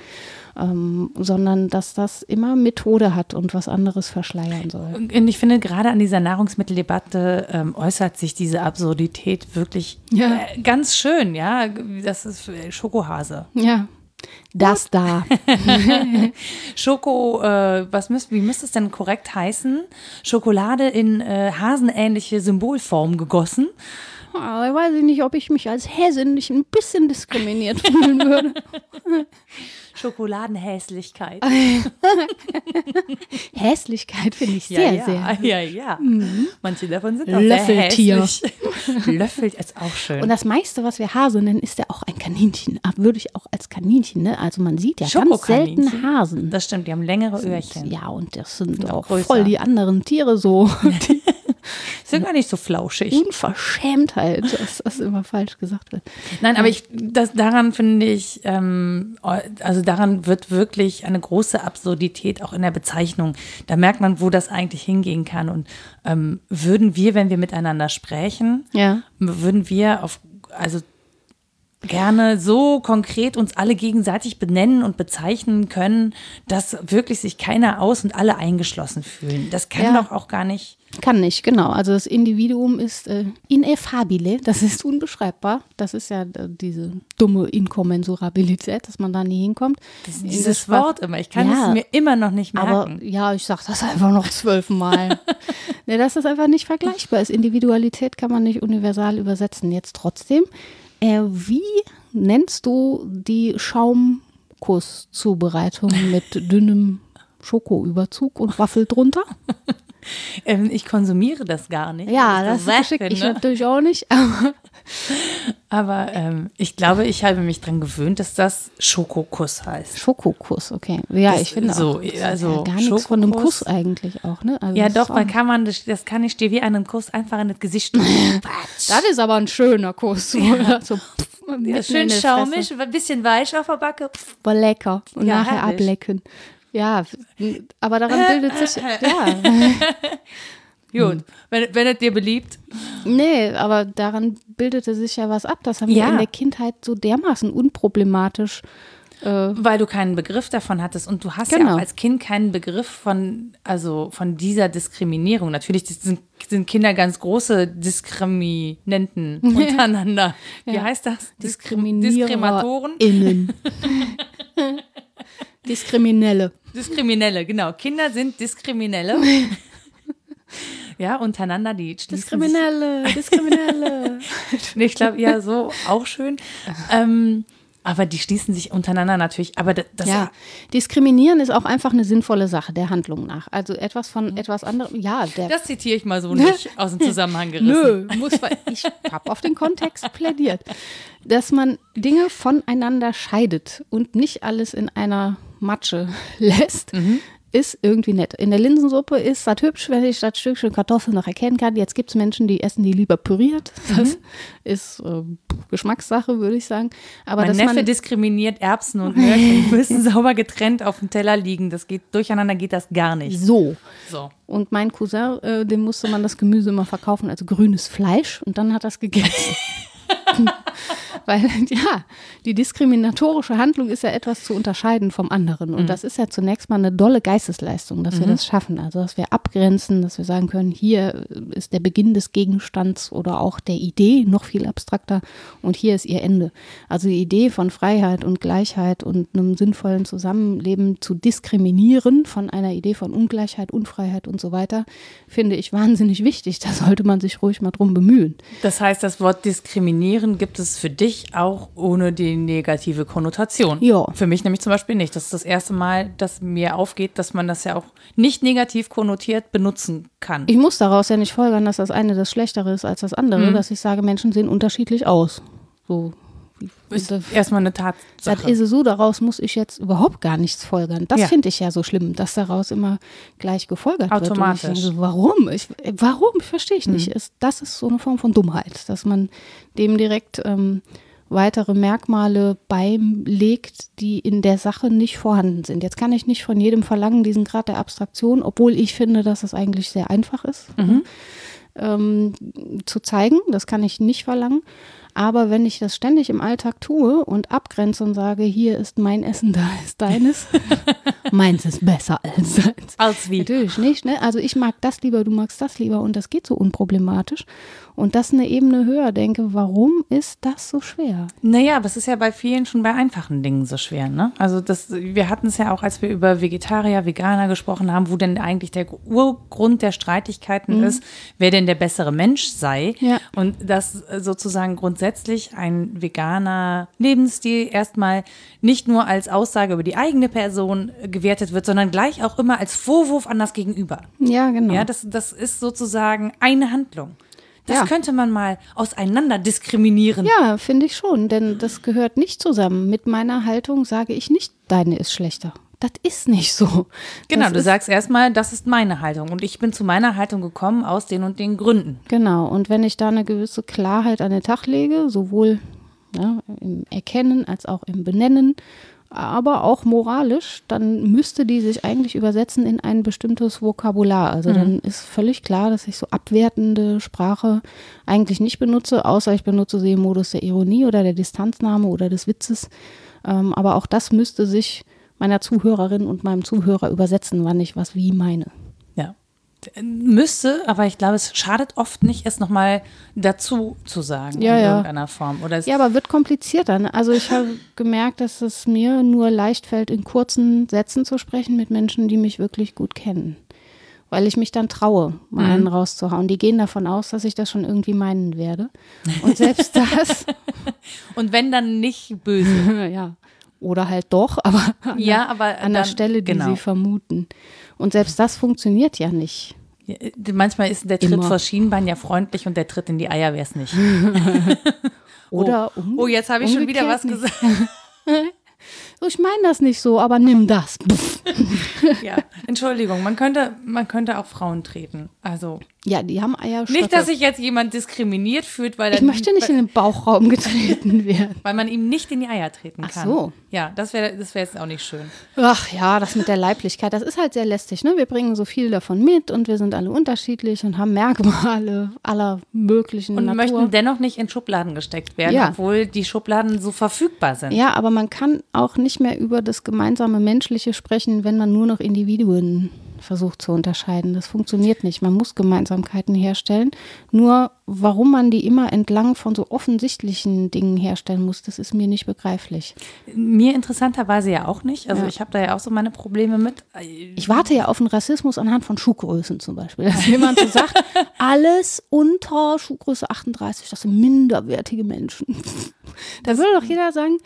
ähm, sondern dass das immer Methode hat und was anderes verschleiern soll. Und ich finde, gerade an dieser Nahrungsmitteldebatte ähm, äußert sich diese Absurdität wirklich Ja. äh, ganz schön, ja. Das ist äh, Schokohase. Ja. Das da. Schoko, äh, was müsst, wie müsste es denn korrekt heißen? Schokolade in äh, hasenähnliche Symbolform gegossen. Weiß ich nicht, ob ich mich als Hessin nicht ein bisschen diskriminiert fühlen würde. Schokoladenhässlichkeit. Hässlichkeit finde ich sehr, ja, sehr. ja, ja, ja. Manche davon sind auch Löffeltier. sehr hässlich. Löffel ist auch schön. Und das meiste, was wir Hase nennen, ist ja auch ein Kaninchen. Ah, Würde ich auch als Kaninchen, ne? Also man sieht ja ganz selten. Hasen. das stimmt, die haben längere Öhrchen. Ja, und das sind Ja, auch größer. voll die anderen Tiere so. Sind gar nicht so flauschig. Unverschämtheit, dass das immer falsch gesagt wird. Nein, aber ich, das, daran finde ich, ähm, also daran wird wirklich eine große Absurdität auch in der Bezeichnung. Da merkt man, wo das eigentlich hingehen kann. Und ähm, würden wir, wenn wir miteinander sprechen, Ja. würden wir auf, also gerne so konkret uns alle gegenseitig benennen und bezeichnen können, dass wirklich sich keiner aus und alle eingeschlossen fühlen. Das kann Ja. doch auch gar nicht. Kann nicht, genau. Also das Individuum ist äh, ineffabile, das ist unbeschreibbar. Das ist ja äh, diese dumme Inkommensurabilität, dass man da nie hinkommt. In der Dieses Sprache- Wort immer. Ich kann Ja, es mir immer noch nicht merken. Aber ja, ich sag das einfach noch zwölfmal. ne, dass das einfach nicht vergleichbar ist. Individualität kann man nicht universal übersetzen. Jetzt trotzdem, äh, wie nennst du die Schaumkusszubereitung mit dünnem Schokoüberzug und Waffel drunter? ähm, ich konsumiere das gar nicht. Ja, weil das so finde. Ich natürlich auch nicht. Aber Aber ähm, ich glaube, ich habe mich daran gewöhnt, dass das Schokokuss heißt. Schokokuss, okay. Ja, Das- ich finde so, auch. das also ja gar nichts von einem. Kuss eigentlich auch, ne? Also Ja, das doch, man kann man, das, das kann ich dir wie einen Kuss einfach in das Gesicht. Das ist aber ein schöner Kuss. Oder? So, pff, Ja, schön schaumig, ein bisschen weich auf der Backe. Aber lecker. Und Ja, nachher herrlich. ablecken. Ja, aber daran bildet sich, ja, Gut, wenn, wenn es dir beliebt. nee, aber daran bildete sich ja was ab. Das haben wir Ja. in der Kindheit so dermaßen unproblematisch. Weil du keinen Begriff davon hattest und du hast ja Genau. auch als Kind keinen Begriff von, also von dieser Diskriminierung. Natürlich sind, sind Kinder ganz große Diskriminenten untereinander. Wie heißt das? Diskrim- Diskriminatoren? Innen. Diskriminelle. Diskriminelle, genau. Kinder sind Diskriminelle. ja, untereinander die Diskriminelle, Diskriminelle. Nee, ich glaube, ja, so auch schön. Ähm, aber die schließen sich untereinander natürlich. Aber das, das Ja, diskriminieren ist auch einfach eine sinnvolle Sache der Handlung nach. Also etwas von etwas anderem. Ja, der das zitiere ich mal so nicht aus dem Zusammenhang gerissen. Nö, muss ich habe auf den Kontext plädiert, dass man Dinge voneinander scheidet und nicht alles in einer Matsche lässt. Ist irgendwie nett. In der Linsensuppe ist das hübsch, wenn ich das Stückchen Kartoffel noch erkennen kann. Jetzt gibt es Menschen, die essen die lieber püriert. Das ist äh, Geschmackssache, würde ich sagen. Aber Mein Neffe diskriminiert Erbsen und Möhrchen, müssen sauber getrennt auf dem Teller liegen. Das geht durcheinander geht das gar nicht. so. So. Und mein Cousin, äh, dem musste man das Gemüse immer verkaufen als grünes Fleisch und dann hat es gegessen. Weil, ja, die diskriminatorische Handlung ist ja etwas zu unterscheiden vom anderen. Und das ist ja zunächst mal eine dolle Geistesleistung, dass wir das schaffen. Also, dass wir abgrenzen, dass wir sagen können, hier ist der Beginn des Gegenstands oder auch der Idee noch viel abstrakter und hier ist ihr Ende. Also, die Idee von Freiheit und Gleichheit und einem sinnvollen Zusammenleben zu diskriminieren von einer Idee von Ungleichheit, Unfreiheit und so weiter, finde ich wahnsinnig wichtig. Da sollte man sich ruhig mal drum bemühen. Das heißt, das Wort diskriminieren gibt es für dich auch ohne die negative Konnotation. Ja. Für mich nämlich zum Beispiel nicht. Das ist das erste Mal, dass mir aufgeht, dass man das ja auch nicht negativ konnotiert benutzen kann. Ich muss daraus ja nicht folgern, dass das eine das Schlechtere ist als das andere, dass ich sage, Menschen sehen unterschiedlich aus. So. Ist das, erstmal eine das Tatsache. ist so, daraus muss ich jetzt überhaupt gar nichts folgern. Das Ja. finde ich ja so schlimm, dass daraus immer gleich gefolgert wird. Automatisch. Denke, so, warum? Ich, warum? Verstehe ich nicht. Es, das ist so eine Form von Dummheit, dass man dem direkt ähm, weitere Merkmale beilegt, die in der Sache nicht vorhanden sind. Jetzt kann ich nicht von jedem verlangen, diesen Grad der Abstraktion, obwohl ich finde, dass es eigentlich sehr einfach ist. ähm, zu zeigen. Das kann ich nicht verlangen. Aber wenn ich das ständig im Alltag tue und abgrenze und sage, hier ist mein Essen, da ist deines, meins ist besser als deins. Als wie? Natürlich nicht. Ne? Also ich mag das lieber, du magst das lieber und das geht so unproblematisch. Und das eine Ebene höher denke, warum ist das so schwer? Naja, aber es ist ja bei vielen schon bei einfachen Dingen so schwer, ne? Also das, wir hatten es ja auch, als wir über Vegetarier, Veganer gesprochen haben, wo denn eigentlich der Urgrund der Streitigkeiten ist, wer denn der bessere Mensch sei. Ja. Und dass sozusagen grundsätzlich ein veganer Lebensstil erstmal nicht nur als Aussage über die eigene Person gewertet wird, sondern gleich auch immer als Vorwurf an das Gegenüber. Ja, genau. Ja, das, das ist sozusagen eine Handlung. Das Ja. könnte man mal auseinander diskriminieren. Ja, finde ich schon, denn das gehört nicht zusammen. Mit meiner Haltung sage ich nicht, deine ist schlechter. Das ist nicht so. Genau, das du sagst erstmal, das ist meine Haltung und ich bin zu meiner Haltung gekommen aus den und den Gründen. Genau, und wenn ich da eine gewisse Klarheit an den Tag lege, sowohl ja, im Erkennen als auch im Benennen, aber auch moralisch, dann müsste die sich eigentlich übersetzen in ein bestimmtes Vokabular. Also dann ist völlig klar, dass ich so abwertende Sprache eigentlich nicht benutze, außer ich benutze sie im Modus der Ironie oder der Distanznahme oder des Witzes. Ähm, aber auch das müsste sich meiner Zuhörerin und meinem Zuhörer übersetzen, wann ich was wie meine. Müsste, aber ich glaube, es schadet oft nicht, es nochmal dazu zu sagen Ja, in ja. irgendeiner Form. Oder Ja, aber wird komplizierter. Ne? Also ich habe gemerkt, dass es mir nur leicht fällt, in kurzen Sätzen zu sprechen mit Menschen, die mich wirklich gut kennen. Weil ich mich dann traue, mal Mhm. einen rauszuhauen. Die gehen davon aus, dass ich das schon irgendwie meinen werde. Und selbst das, und wenn dann nicht böse. ja, oder halt doch, aber an, Ja, aber an der Stelle, die genau. sie vermuten. Und selbst das funktioniert ja nicht. Manchmal ist der Tritt Immer. vor Schienbein ja freundlich und der Tritt in die Eier wäre es nicht. Oder oh, um- oh, jetzt habe ich schon wieder was gesagt. So, ich meine das nicht so, aber nimm das. Ja, Entschuldigung, man könnte, man könnte auch Frauen treten. Also Ja, die haben Eierstöcke. nicht, dass sich jetzt jemand diskriminiert fühlt, weil, er, ich möchte nicht in den Bauchraum getreten werden. weil man ihm nicht in die Eier treten Ach kann. so. Ja, das wäre das wär jetzt auch nicht schön. Ach ja, das mit der Leiblichkeit, das ist halt sehr lästig. Ne? Wir bringen so viel davon mit und wir sind alle unterschiedlich und haben Merkmale aller möglichen Und Natur. möchten dennoch nicht in Schubladen gesteckt werden, Ja. obwohl die Schubladen so verfügbar sind. Ja, aber man kann auch nicht mehr über das gemeinsame Menschliche sprechen, wenn man nur noch Individuen versucht zu unterscheiden. Das funktioniert nicht. Man muss Gemeinsamkeiten herstellen. Nur warum man die immer entlang von so offensichtlichen Dingen herstellen muss, das ist mir nicht begreiflich. Mir interessanterweise ja auch nicht. Also Ja. ich habe da ja auch so meine Probleme mit. Ich warte ja auf einen Rassismus anhand von Schuhgrößen zum Beispiel. Dass jemand so sagt, alles unter Schuhgröße 38, das sind minderwertige Menschen. Da würde doch jeder sagen,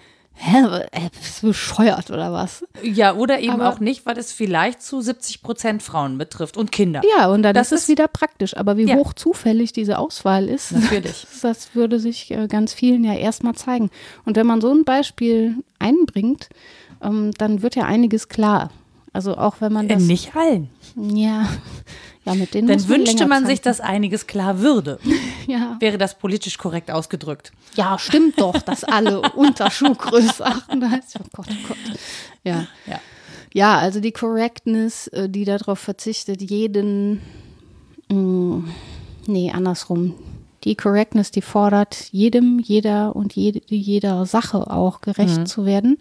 hä, äh, bist du bescheuert oder was? Ja, oder eben Aber- auch nicht, weil es vielleicht zu 70 Prozent Frauen betrifft und Kinder. Ja, und dann Das ist es ist- wieder praktisch. Aber wie Ja. hoch zufällig diese Auswahl ist, Natürlich. das würde sich äh, ganz vielen ja erstmal zeigen. Und wenn man so ein Beispiel einbringt, ähm, dann wird ja einiges klar. Also auch wenn man Äh, das, nicht allen. ja, ja, mit denen Dann man wünschte man Zeit sich, dass einiges klar würde. Ja. Wäre das politisch korrekt ausgedrückt. Ja, stimmt doch, dass alle unter Schuhgröße 38. Oh Gott, oh Gott. Ja. Ja. Ja, also die Correctness, äh, die darauf verzichtet, jeden. Mh, nee, andersrum. Die Correctness, die fordert, jedem, jeder und jede, jeder Sache auch gerecht zu werden,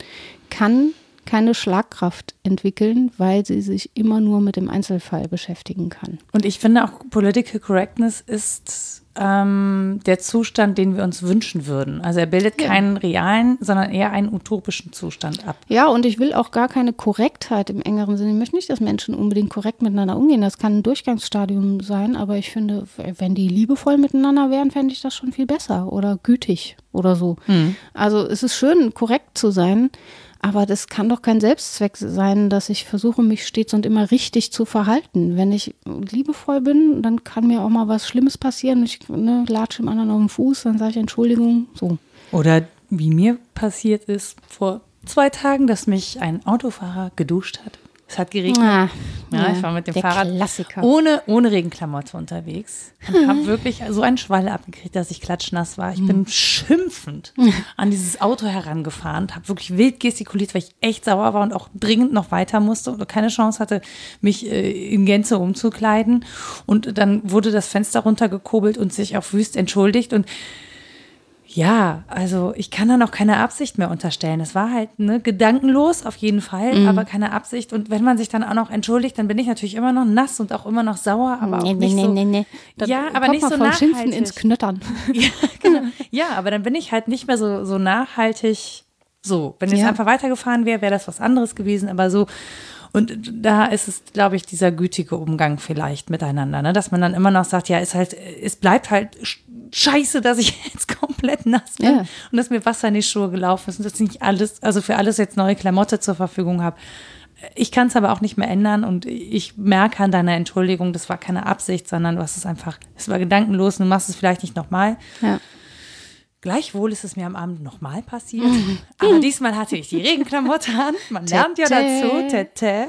kann keine Schlagkraft entwickeln, weil sie sich immer nur mit dem Einzelfall beschäftigen kann. Und ich finde auch, Political Correctness ist ähm, der Zustand, den wir uns wünschen würden. Also er bildet Ja. keinen realen, sondern eher einen utopischen Zustand ab. Ja, und ich will auch gar keine Korrektheit im engeren Sinne. Ich möchte nicht, dass Menschen unbedingt korrekt miteinander umgehen. Das kann ein Durchgangsstadium sein, aber ich finde, wenn die liebevoll miteinander wären, fände ich das schon viel besser oder gütig oder so. Also es ist schön, korrekt zu sein, aber das kann doch kein Selbstzweck sein, dass ich versuche, mich stets und immer richtig zu verhalten. Wenn ich liebevoll bin, dann kann mir auch mal was Schlimmes passieren. Ich ne, latsche dem anderen auf den Fuß, dann sage ich Entschuldigung. So. Oder wie mir passiert ist vor zwei Tagen, dass mich ein Autofahrer geduscht hat. Es hat geregnet. Ah, Ja, ich war mit dem Fahrrad Klassiker. ohne, ohne Regenklamotte unterwegs und habe wirklich so einen Schwall abgekriegt, dass ich klatschnass war. Ich bin schimpfend an dieses Auto herangefahren, habe wirklich wild gestikuliert, weil ich echt sauer war und auch dringend noch weiter musste und keine Chance hatte, mich äh, in Gänze umzukleiden. Und dann wurde das Fenster runtergekurbelt und sich auch wüst entschuldigt und ja, also ich kann dann auch keine Absicht mehr unterstellen. Es war halt ne, gedankenlos auf jeden Fall, Mhm. aber keine Absicht. Und wenn man sich dann auch noch entschuldigt, dann bin ich natürlich immer noch nass und auch immer noch sauer, aber auch Nee, nee, nicht nee, so. nee, nee. Dann Ja, aber nicht so von Schimpfen nachhaltig. ins Knöttern. Ja, genau. ja, aber dann bin ich halt nicht mehr so, so nachhaltig so. Wenn es Ja. einfach weitergefahren wäre, wäre das was anderes gewesen, aber so. Und da ist es, glaube ich, dieser gütige Umgang vielleicht miteinander, ne? dass man dann immer noch sagt, ja, ist halt, es bleibt halt sch- scheiße, dass ich jetzt komplett nass bin Ja. und dass mir Wasser in die Schuhe gelaufen ist und dass ich nicht alles, also für alles jetzt neue Klamotte zur Verfügung habe. Ich kann es aber auch nicht mehr ändern und ich merke an deiner Entschuldigung, das war keine Absicht, sondern du hast es einfach, es war gedankenlos und du machst es vielleicht nicht nochmal. Ja. Gleichwohl ist es mir am Abend nochmal passiert. Aber diesmal hatte ich die Regenklamotte an. Man lernt ja dazu. Tete.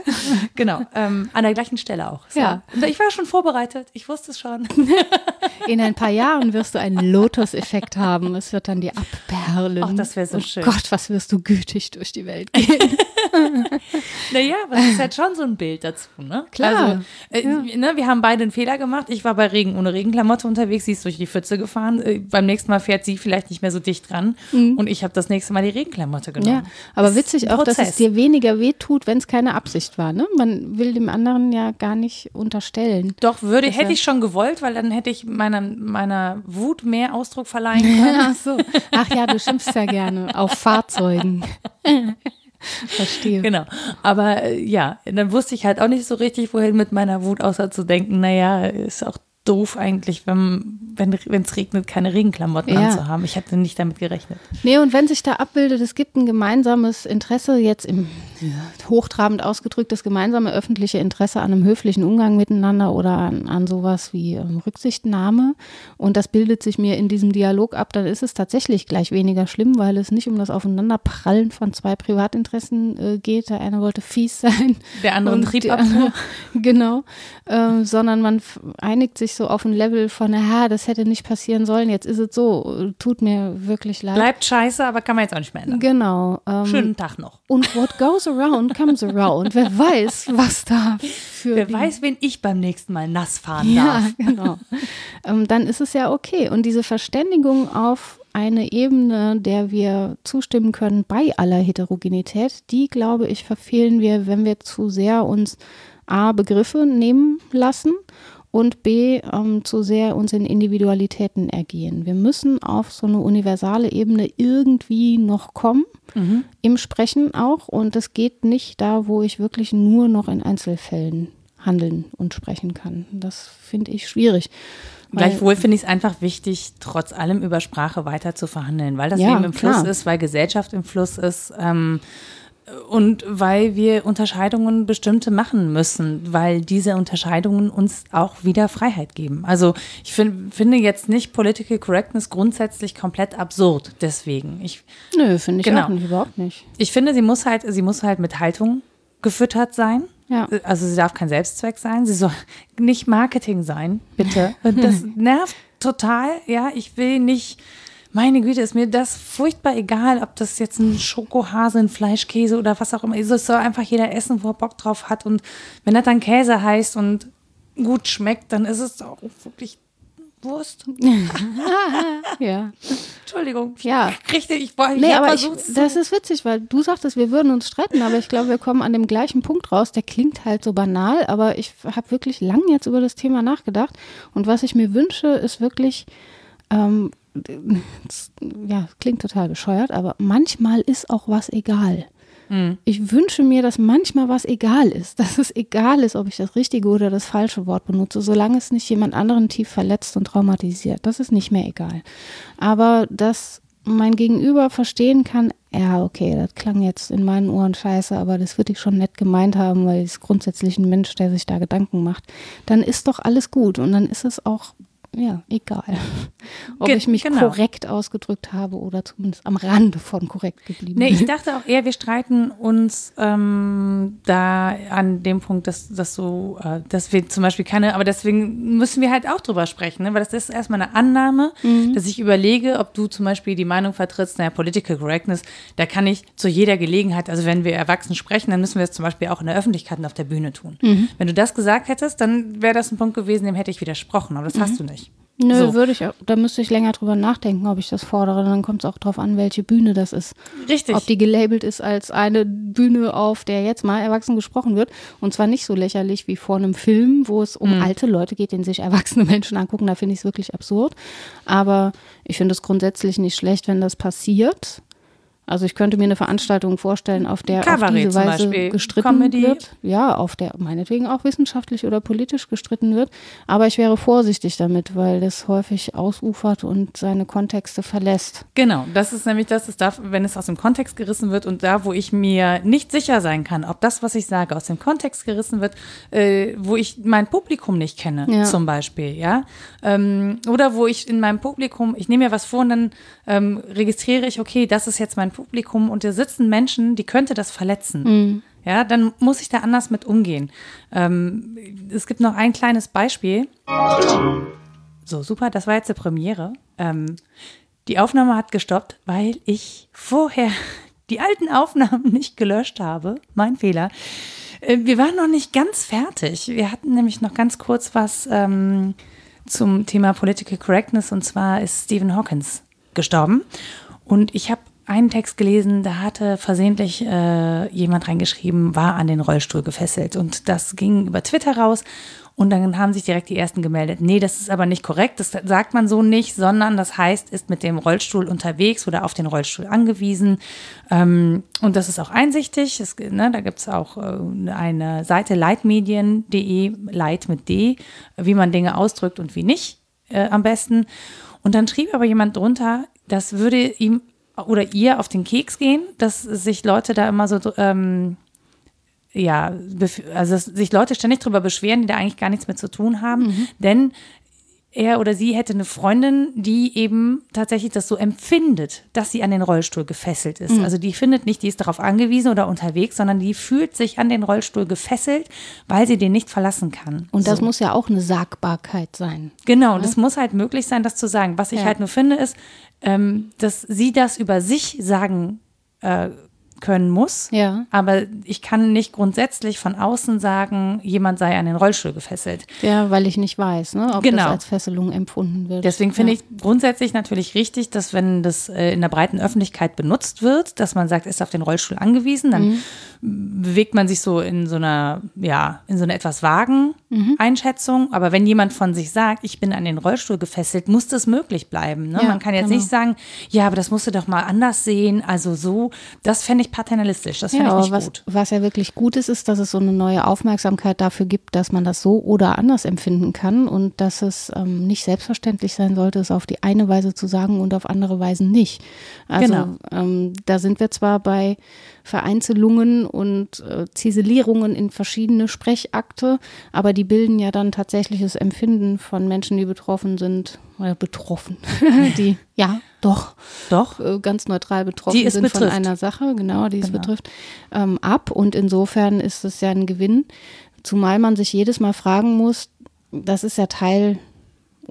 Genau. Ähm, an der gleichen Stelle auch. So. Ja. Ich war schon vorbereitet. Ich wusste es schon. In ein paar Jahren wirst du einen Lotus-Effekt haben. Es wird dann dir abperlen. Ach, das wär so oh schön. Gott, was wirst du gütig durch die Welt gehen. Naja, aber es ist halt schon so ein Bild dazu, ne? Klar, Also, äh, ne, wir haben beide einen Fehler gemacht. Ich war bei Regen ohne Regenklamotte unterwegs, sie ist durch die Pfütze gefahren. Äh, beim nächsten Mal fährt sie vielleicht nicht mehr so dicht dran. Und ich habe das nächste Mal die Regenklamotte genommen. Mhm. ja, aber Das witzig auch, dass es Prozess. dir weniger wehtut, wenn es keine Absicht war. Ne? Man will dem anderen ja gar nicht unterstellen. Doch, würde, Das hätte ich schon gewollt, weil dann hätte ich meiner, meiner Wut mehr Ausdruck verleihen können. Ach so. Ach ja, du schimpfst ja gerne auf Fahrzeugen. Verstehe. Genau. Aber äh, ja, dann wusste ich halt auch nicht so richtig, wohin mit meiner Wut, außer zu denken, naja, ist auch doof eigentlich, wenn wenn es regnet, keine Regenklamotten Ja. anzuhaben. Ich hatte nicht damit gerechnet. Nee, und wenn sich da abbildet, es gibt ein gemeinsames Interesse jetzt im hochtrabend ausgedrückt, das gemeinsame öffentliche Interesse an einem höflichen Umgang miteinander oder an, an sowas wie ähm, Rücksichtnahme. Und das bildet sich mir in diesem Dialog ab, dann ist es tatsächlich gleich weniger schlimm, weil es nicht um das Aufeinanderprallen von zwei Privatinteressen äh, geht. Der eine wollte fies sein. Der andere einen Triebabfuhr. genau. Äh, sondern man einigt sich so auf ein Level von, naja, das hätte nicht passieren sollen, jetzt ist es so, tut mir wirklich leid. Bleibt scheiße, aber kann man jetzt auch nicht mehr ändern. Genau. Ähm, Schönen Tag noch. Und what goes around comes around. Wer weiß, was da für. Wer weiß, wen ich beim nächsten Mal nass fahren darf. Ja, genau. ähm, dann ist es ja okay. Und diese Verständigung auf eine Ebene, der wir zustimmen können bei aller Heterogenität, die, glaube ich, verfehlen wir, wenn wir zu sehr uns A, Begriffe nehmen lassen und B, ähm, zu sehr uns in Individualitäten ergehen. Wir müssen auf so eine universale Ebene irgendwie noch kommen, mhm. im Sprechen auch. Und es geht nicht da, wo ich wirklich nur noch in Einzelfällen handeln und sprechen kann. Das finde ich schwierig. Gleichwohl finde ich es einfach wichtig, trotz allem über Sprache weiter zu verhandeln, weil das ja, Leben im klar. Fluss ist, weil Gesellschaft im Fluss ist. Ähm, und weil wir Unterscheidungen bestimmte machen müssen, weil diese Unterscheidungen uns auch wieder Freiheit geben. Also ich find, finde jetzt nicht Political Correctness grundsätzlich komplett absurd. Deswegen. Ich, Nö, finde ich genau. auch nicht, überhaupt nicht. Ich finde, sie muss halt, sie muss halt mit Haltung gefüttert sein. Ja. Also sie darf kein Selbstzweck sein. Sie soll nicht Marketing sein, bitte. Das nervt total. Ja, ich will nicht meine Güte, ist mir das furchtbar egal, ob das jetzt ein Schokohase, ein Fleischkäse oder was auch immer ist. Es soll einfach jeder essen, wo er Bock drauf hat. Und wenn das dann Käse heißt und gut schmeckt, dann ist es auch wirklich Wurst. ja. Entschuldigung. Ja. Richtig, ich wollte nee, aber ich, das ist witzig, weil du sagtest, wir würden uns streiten, aber ich glaube, wir kommen an dem gleichen Punkt raus. Der klingt halt so banal, aber ich habe wirklich lang jetzt über das Thema nachgedacht. Und was ich mir wünsche, ist wirklich ähm, ja, klingt total bescheuert, aber manchmal ist auch was egal. Mhm. Ich wünsche mir, dass manchmal was egal ist, dass es egal ist, ob ich das richtige oder das falsche Wort benutze, solange es nicht jemand anderen tief verletzt und traumatisiert. Das ist nicht mehr egal. Aber dass mein Gegenüber verstehen kann, ja, okay, das klang jetzt in meinen Ohren scheiße, aber das würde ich schon nett gemeint haben, weil es grundsätzlich ein Mensch, der sich da Gedanken macht, dann ist doch alles gut und dann ist es auch ja, egal. Ob Ge ich mich genau. korrekt ausgedrückt habe oder zumindest am Rande von korrekt geblieben nee, ich dachte auch eher, wir streiten uns ähm, da an dem Punkt, dass, dass so, äh, dass wir zum Beispiel keine, aber deswegen müssen wir halt auch drüber sprechen, ne? weil das ist erstmal eine Annahme, mhm. dass ich überlege, ob du zum Beispiel die Meinung vertrittst, naja, Political Correctness, da kann ich zu jeder Gelegenheit, also wenn wir erwachsen sprechen, dann müssen wir es zum Beispiel auch in der Öffentlichkeit und auf der Bühne tun. Mhm. Wenn du das gesagt hättest, dann wäre das ein Punkt gewesen, dem hätte ich widersprochen, aber das mhm. hast du nicht. Nö, so. würde ich, da müsste ich länger drüber nachdenken, ob ich das fordere. Dann kommt es auch darauf an, welche Bühne das ist. Richtig. Ob die gelabelt ist als eine Bühne, auf der jetzt mal erwachsen gesprochen wird. Und zwar nicht so lächerlich wie vor einem Film, wo es um mhm. alte Leute geht, den sich erwachsene Menschen angucken. Da finde ich es wirklich absurd. Aber ich finde es grundsätzlich nicht schlecht, wenn das passiert. Also ich könnte mir eine Veranstaltung vorstellen, auf der Kabarett auf diese Weise Beispiel. gestritten Comedy. wird. Ja, auf der meinetwegen auch wissenschaftlich oder politisch gestritten wird. Aber ich wäre vorsichtig damit, weil das häufig ausufert und seine Kontexte verlässt. Genau, das ist nämlich das, es darf, wenn es aus dem Kontext gerissen wird und da, wo ich mir nicht sicher sein kann, ob das, was ich sage, aus dem Kontext gerissen wird, äh, wo ich mein Publikum nicht kenne, ja. zum Beispiel, ja. Ähm, oder wo ich in meinem Publikum, ich nehme mir was vor und dann ähm, registriere ich, okay, das ist jetzt mein Publikum Publikum und da sitzen Menschen, die könnte das verletzen. Mhm. Ja, dann muss ich da anders mit umgehen. Ähm, es gibt noch ein kleines Beispiel. So, super, das war jetzt die Premiere. Ähm, die Aufnahme hat gestoppt, weil ich vorher die alten Aufnahmen nicht gelöscht habe. Mein Fehler. Äh, wir waren noch nicht ganz fertig. Wir hatten nämlich noch ganz kurz was ähm, zum Thema Political Correctness und zwar ist Stephen Hawkins gestorben. Und ich habe einen Text gelesen, da hatte versehentlich äh, jemand reingeschrieben, war an den Rollstuhl gefesselt. Und das ging über Twitter raus. Und dann haben sich direkt die ersten gemeldet. Nee, das ist aber nicht korrekt. Das sagt man so nicht, sondern das heißt, ist mit dem Rollstuhl unterwegs oder auf den Rollstuhl angewiesen. Ähm, und das ist auch einsichtig. Es, ne, da gibt es auch äh, eine Seite leitmedien.de, Leit mit D, wie man Dinge ausdrückt und wie nicht äh, am besten. Und dann schrieb aber jemand drunter, das würde ihm oder ihr auf den Keks gehen, dass sich Leute da immer so ähm, ja, also dass sich Leute ständig darüber beschweren, die da eigentlich gar nichts mit zu tun haben. Mhm. Denn er oder sie hätte eine Freundin, die eben tatsächlich das so empfindet, dass sie an den Rollstuhl gefesselt ist. Mhm. Also die findet nicht, die ist darauf angewiesen oder unterwegs, sondern die fühlt sich an den Rollstuhl gefesselt, weil sie den nicht verlassen kann. Und das so. muss ja auch eine Sagbarkeit sein. Genau, und es muss halt möglich sein, das zu sagen. Was ich ja. halt nur finde, ist, ähm, dass sie das über sich sagen äh, können muss. Ja. Aber ich kann nicht grundsätzlich von außen sagen, jemand sei an den Rollstuhl gefesselt. Ja, weil ich nicht weiß, ne, ob genau. das als Fesselung empfunden wird. Deswegen finde ja. ich grundsätzlich natürlich richtig, dass wenn das äh, in der breiten Öffentlichkeit benutzt wird, dass man sagt, ist auf den Rollstuhl angewiesen, dann mhm. bewegt man sich so in so einer, ja, in so einer etwas vagen mhm. Einschätzung. Aber wenn jemand von sich sagt, ich bin an den Rollstuhl gefesselt, muss das möglich bleiben. Ne? Ja, man kann jetzt genau. nicht sagen, ja, aber das musst du doch mal anders sehen. Also so, das fände ich paternalistisch. Das finde ja, ich nicht was, gut. Was ja wirklich gut ist, ist, dass es so eine neue Aufmerksamkeit dafür gibt, dass man das so oder anders empfinden kann und dass es ähm, nicht selbstverständlich sein sollte, es auf die eine Weise zu sagen und auf andere Weisen nicht. Also genau. ähm, da sind wir zwar bei Vereinzelungen und äh, Ziselierungen in verschiedene Sprechakte, aber die bilden ja dann tatsächliches Empfinden von Menschen, die betroffen sind, oder betroffen, die ja doch, doch äh, ganz neutral betroffen die sind betrifft. von einer Sache, genau, die es genau. betrifft, ähm, ab. Und insofern ist es ja ein Gewinn, zumal man sich jedes Mal fragen muss, das ist ja Teil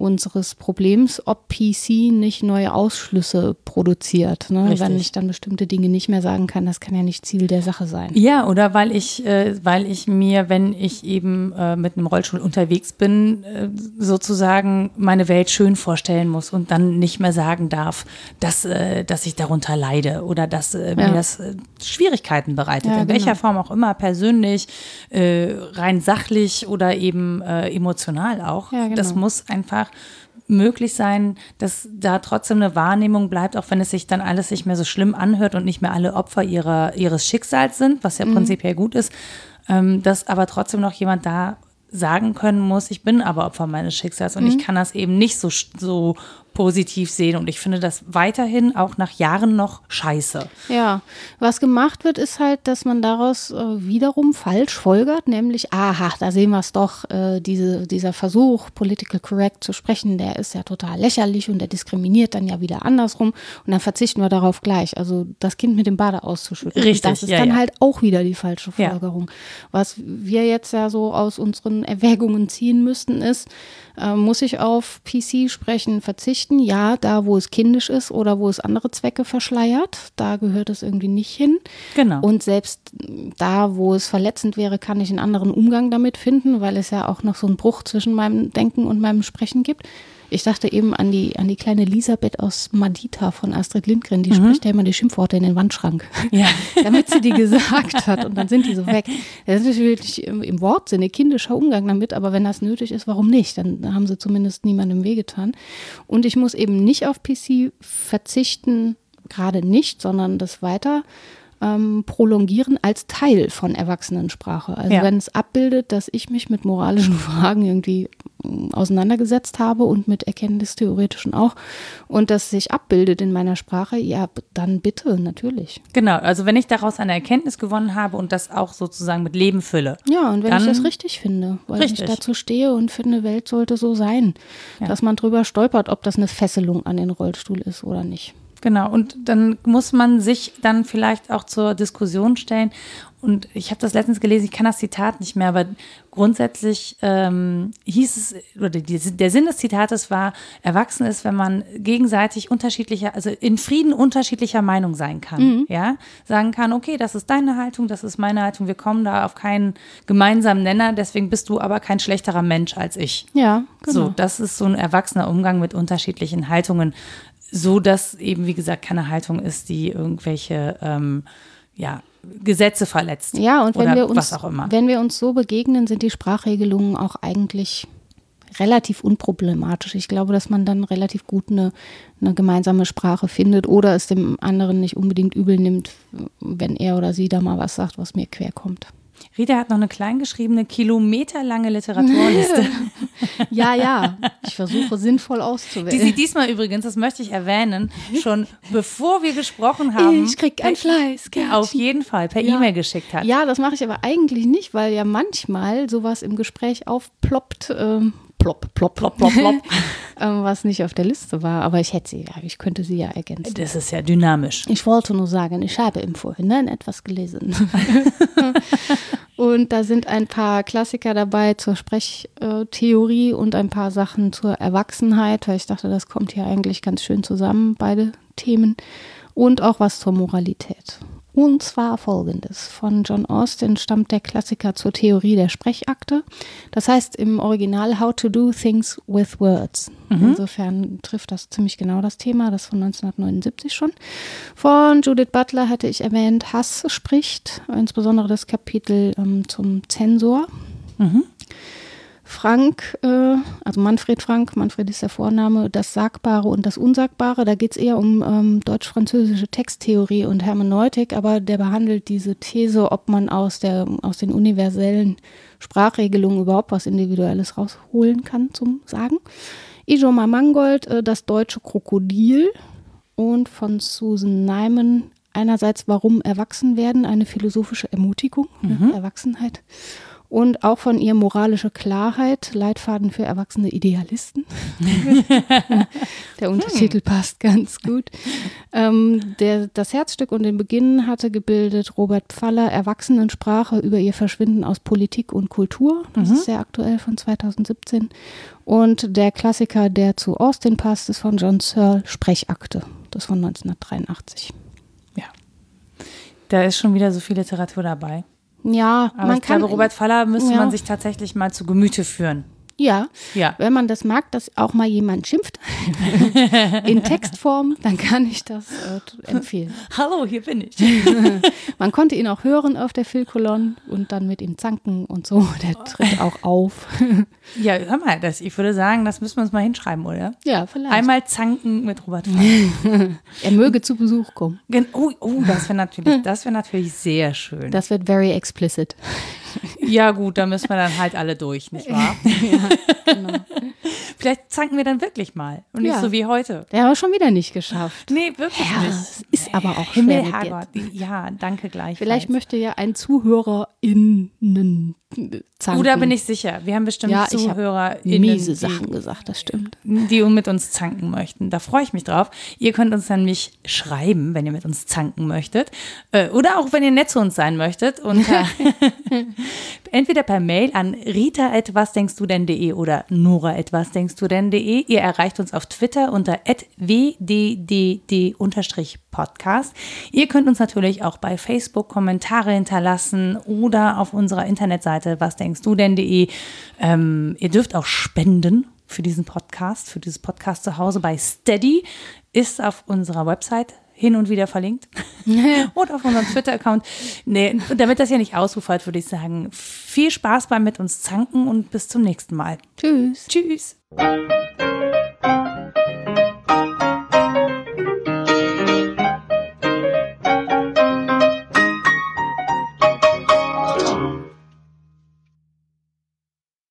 unseres Problems, ob PC nicht neue Ausschlüsse produziert. Ne? Wenn ich dann bestimmte Dinge nicht mehr sagen kann, das kann ja nicht Ziel der Sache sein. Ja, oder weil ich, äh, weil ich mir, wenn ich eben äh, mit einem Rollstuhl unterwegs bin, äh, sozusagen meine Welt schön vorstellen muss und dann nicht mehr sagen darf, dass, äh, dass ich darunter leide oder dass äh, mir das äh, Schwierigkeiten bereitet. Ja, in welcher genau. Form auch immer, persönlich, rein sachlich oder eben emotional auch. Ja, genau. Das muss einfach möglich sein, dass da trotzdem eine Wahrnehmung bleibt, auch wenn es sich dann alles nicht mehr so schlimm anhört und nicht mehr alle Opfer ihrer, ihres Schicksals sind, was ja mhm. prinzipiell gut ist, ähm, dass aber trotzdem noch jemand da sagen können muss, ich bin aber Opfer meines Schicksals und mhm. ich kann das eben nicht so, so positiv sehen. Und ich finde das weiterhin auch nach Jahren noch scheiße. Ja, was gemacht wird, ist halt, dass man daraus äh, wiederum falsch folgert, nämlich, aha, da sehen wir es doch, äh, diese, dieser Versuch, political correct zu sprechen, der ist ja total lächerlich und der diskriminiert dann ja wieder andersrum. Und dann verzichten wir darauf gleich. Also das Kind mit dem Bade auszuschütten. Richtig. Das ist ja, dann ja. halt auch wieder die falsche Folgerung. Ja. Was wir jetzt ja so aus unseren Erwägungen ziehen müssten, ist, äh, muss ich auf PC sprechen verzichten? Ja, da wo es kindisch ist oder wo es andere Zwecke verschleiert, da gehört es irgendwie nicht hin. Genau. Und selbst da, wo es verletzend wäre, kann ich einen anderen Umgang damit finden, weil es ja auch noch so einen Bruch zwischen meinem Denken und meinem Sprechen gibt. Ich dachte eben an die, an die kleine Elisabeth aus Madita von Astrid Lindgren. Die mhm. spricht ja immer die Schimpfworte in den Wandschrank. Ja. damit sie die gesagt hat und dann sind die so weg. Das ist natürlich im Wortsinne kindischer Umgang damit, aber wenn das nötig ist, warum nicht? Dann haben sie zumindest niemandem wehgetan. Und ich muss eben nicht auf PC verzichten, gerade nicht, sondern das weiter ähm, prolongieren als Teil von Erwachsenensprache. Also ja. wenn es abbildet, dass ich mich mit moralischen Fragen irgendwie ähm, auseinandergesetzt habe und mit Erkenntnistheoretischen auch und das sich abbildet in meiner Sprache, ja, dann bitte, natürlich. Genau, also wenn ich daraus eine Erkenntnis gewonnen habe und das auch sozusagen mit Leben fülle. Ja, und wenn ich das richtig finde, weil richtig. ich dazu stehe und finde, Welt sollte so sein, ja. dass man drüber stolpert, ob das eine Fesselung an den Rollstuhl ist oder nicht. Genau, und dann muss man sich dann vielleicht auch zur Diskussion stellen. Und ich habe das letztens gelesen, ich kann das Zitat nicht mehr, aber grundsätzlich ähm, hieß es, oder die, der Sinn des Zitates war, erwachsen ist, wenn man gegenseitig unterschiedlicher, also in Frieden unterschiedlicher Meinung sein kann. Mhm. Ja, sagen kann, okay, das ist deine Haltung, das ist meine Haltung, wir kommen da auf keinen gemeinsamen Nenner, deswegen bist du aber kein schlechterer Mensch als ich. Ja, genau. So, das ist so ein erwachsener Umgang mit unterschiedlichen Haltungen so dass eben, wie gesagt, keine Haltung ist, die irgendwelche ähm, ja, Gesetze verletzt. Ja, und wenn wir, uns, wenn wir uns so begegnen, sind die Sprachregelungen auch eigentlich relativ unproblematisch. Ich glaube, dass man dann relativ gut eine, eine gemeinsame Sprache findet oder es dem anderen nicht unbedingt übel nimmt, wenn er oder sie da mal was sagt, was mir quer kommt. Rita hat noch eine kleingeschriebene, kilometerlange Literaturliste. ja, ja. Ich versuche sinnvoll auszuwählen. Die sie diesmal übrigens, das möchte ich erwähnen, schon bevor wir gesprochen haben. Ich krieg ein Fleiß. Auf jeden Fall per ja. E-Mail geschickt hat. Ja, das mache ich aber eigentlich nicht, weil ja manchmal sowas im Gespräch aufploppt. Ähm, plopp, plopp, plopp, plopp, plopp, ähm, was nicht auf der Liste war. Aber ich hätte sie, ja, ich könnte sie ja ergänzen. Das ist ja dynamisch. Ich wollte nur sagen, ich habe im Vorhinein etwas gelesen. und da sind ein paar Klassiker dabei zur Sprechtheorie und ein paar Sachen zur Erwachsenheit, weil ich dachte, das kommt hier eigentlich ganz schön zusammen, beide Themen. Und auch was zur Moralität. Und zwar folgendes. Von John Austin stammt der Klassiker zur Theorie der Sprechakte. Das heißt im Original How to Do Things with Words. Mhm. Insofern trifft das ziemlich genau das Thema, das von 1979 schon. Von Judith Butler hatte ich erwähnt, Hass spricht, insbesondere das Kapitel ähm, zum Zensor. Mhm. Frank, äh, also Manfred Frank, Manfred ist der Vorname, das Sagbare und das Unsagbare. Da geht es eher um ähm, deutsch-französische Texttheorie und Hermeneutik, aber der behandelt diese These, ob man aus, der, aus den universellen Sprachregelungen überhaupt was Individuelles rausholen kann zum Sagen. Ijoma Mangold, äh, das deutsche Krokodil und von Susan Nyman einerseits Warum erwachsen werden, eine philosophische Ermutigung, ne, mhm. ne, Erwachsenheit und auch von ihr moralische Klarheit, Leitfaden für erwachsene Idealisten. der Untertitel hm. passt ganz gut. Ähm, der, das Herzstück und den Beginn hatte gebildet Robert Pfaller, Erwachsenensprache über ihr Verschwinden aus Politik und Kultur. Das mhm. ist sehr aktuell von 2017. Und der Klassiker, der zu Austin passt, ist von John Searle, Sprechakte. Das von 1983. Ja. Da ist schon wieder so viel Literatur dabei. Ja, Aber man ich kann. Glaube, Robert Faller müsste ja. man sich tatsächlich mal zu Gemüte führen. Ja, ja, wenn man das mag, dass auch mal jemand schimpft in Textform, dann kann ich das äh, empfehlen. Hallo, hier bin ich. man konnte ihn auch hören auf der Philkolon und dann mit ihm zanken und so. Der tritt auch auf. ja, hör mal, das, ich würde sagen, das müssen wir uns mal hinschreiben, oder? Ja, vielleicht. Einmal zanken mit Robert er möge zu Besuch kommen. Oh, oh das wäre natürlich, das wäre natürlich sehr schön. Das wird very explicit. Ja, gut, da müssen wir dann halt alle durch, nicht wahr? ja, genau. Vielleicht zanken wir dann wirklich mal und nicht ja. so wie heute. Der haben wir schon wieder nicht geschafft. Nee, wirklich ja, nicht. Ist aber auch Himmel, Herrgott. Ja, danke gleich. Vielleicht möchte ja ein ZuhörerInnen zanken. Oder bin ich sicher. Wir haben bestimmt ja, ZuhörerInnen. miese Sachen die, gesagt, das stimmt. Die mit uns zanken möchten. Da freue ich mich drauf. Ihr könnt uns nämlich schreiben, wenn ihr mit uns zanken möchtet. Äh, oder auch, wenn ihr nett zu uns sein möchtet. Unter entweder per Mail an rita etwas denkst du denn.de oder nora etwas denkst du denn.de. Ihr erreicht uns auf Twitter unter wddd-podcast. Ihr könnt uns natürlich auch bei Facebook Kommentare hinterlassen oder auf unserer Internetseite was denkst du denn.de. Ähm, ihr dürft auch spenden für diesen Podcast, für dieses Podcast zu Hause bei Steady, ist auf unserer Website hin und wieder verlinkt. und auf unserem Twitter-Account. Nee, damit das ja nicht ausufert, würde ich sagen, viel Spaß beim mit uns zanken und bis zum nächsten Mal. Tschüss. Tschüss.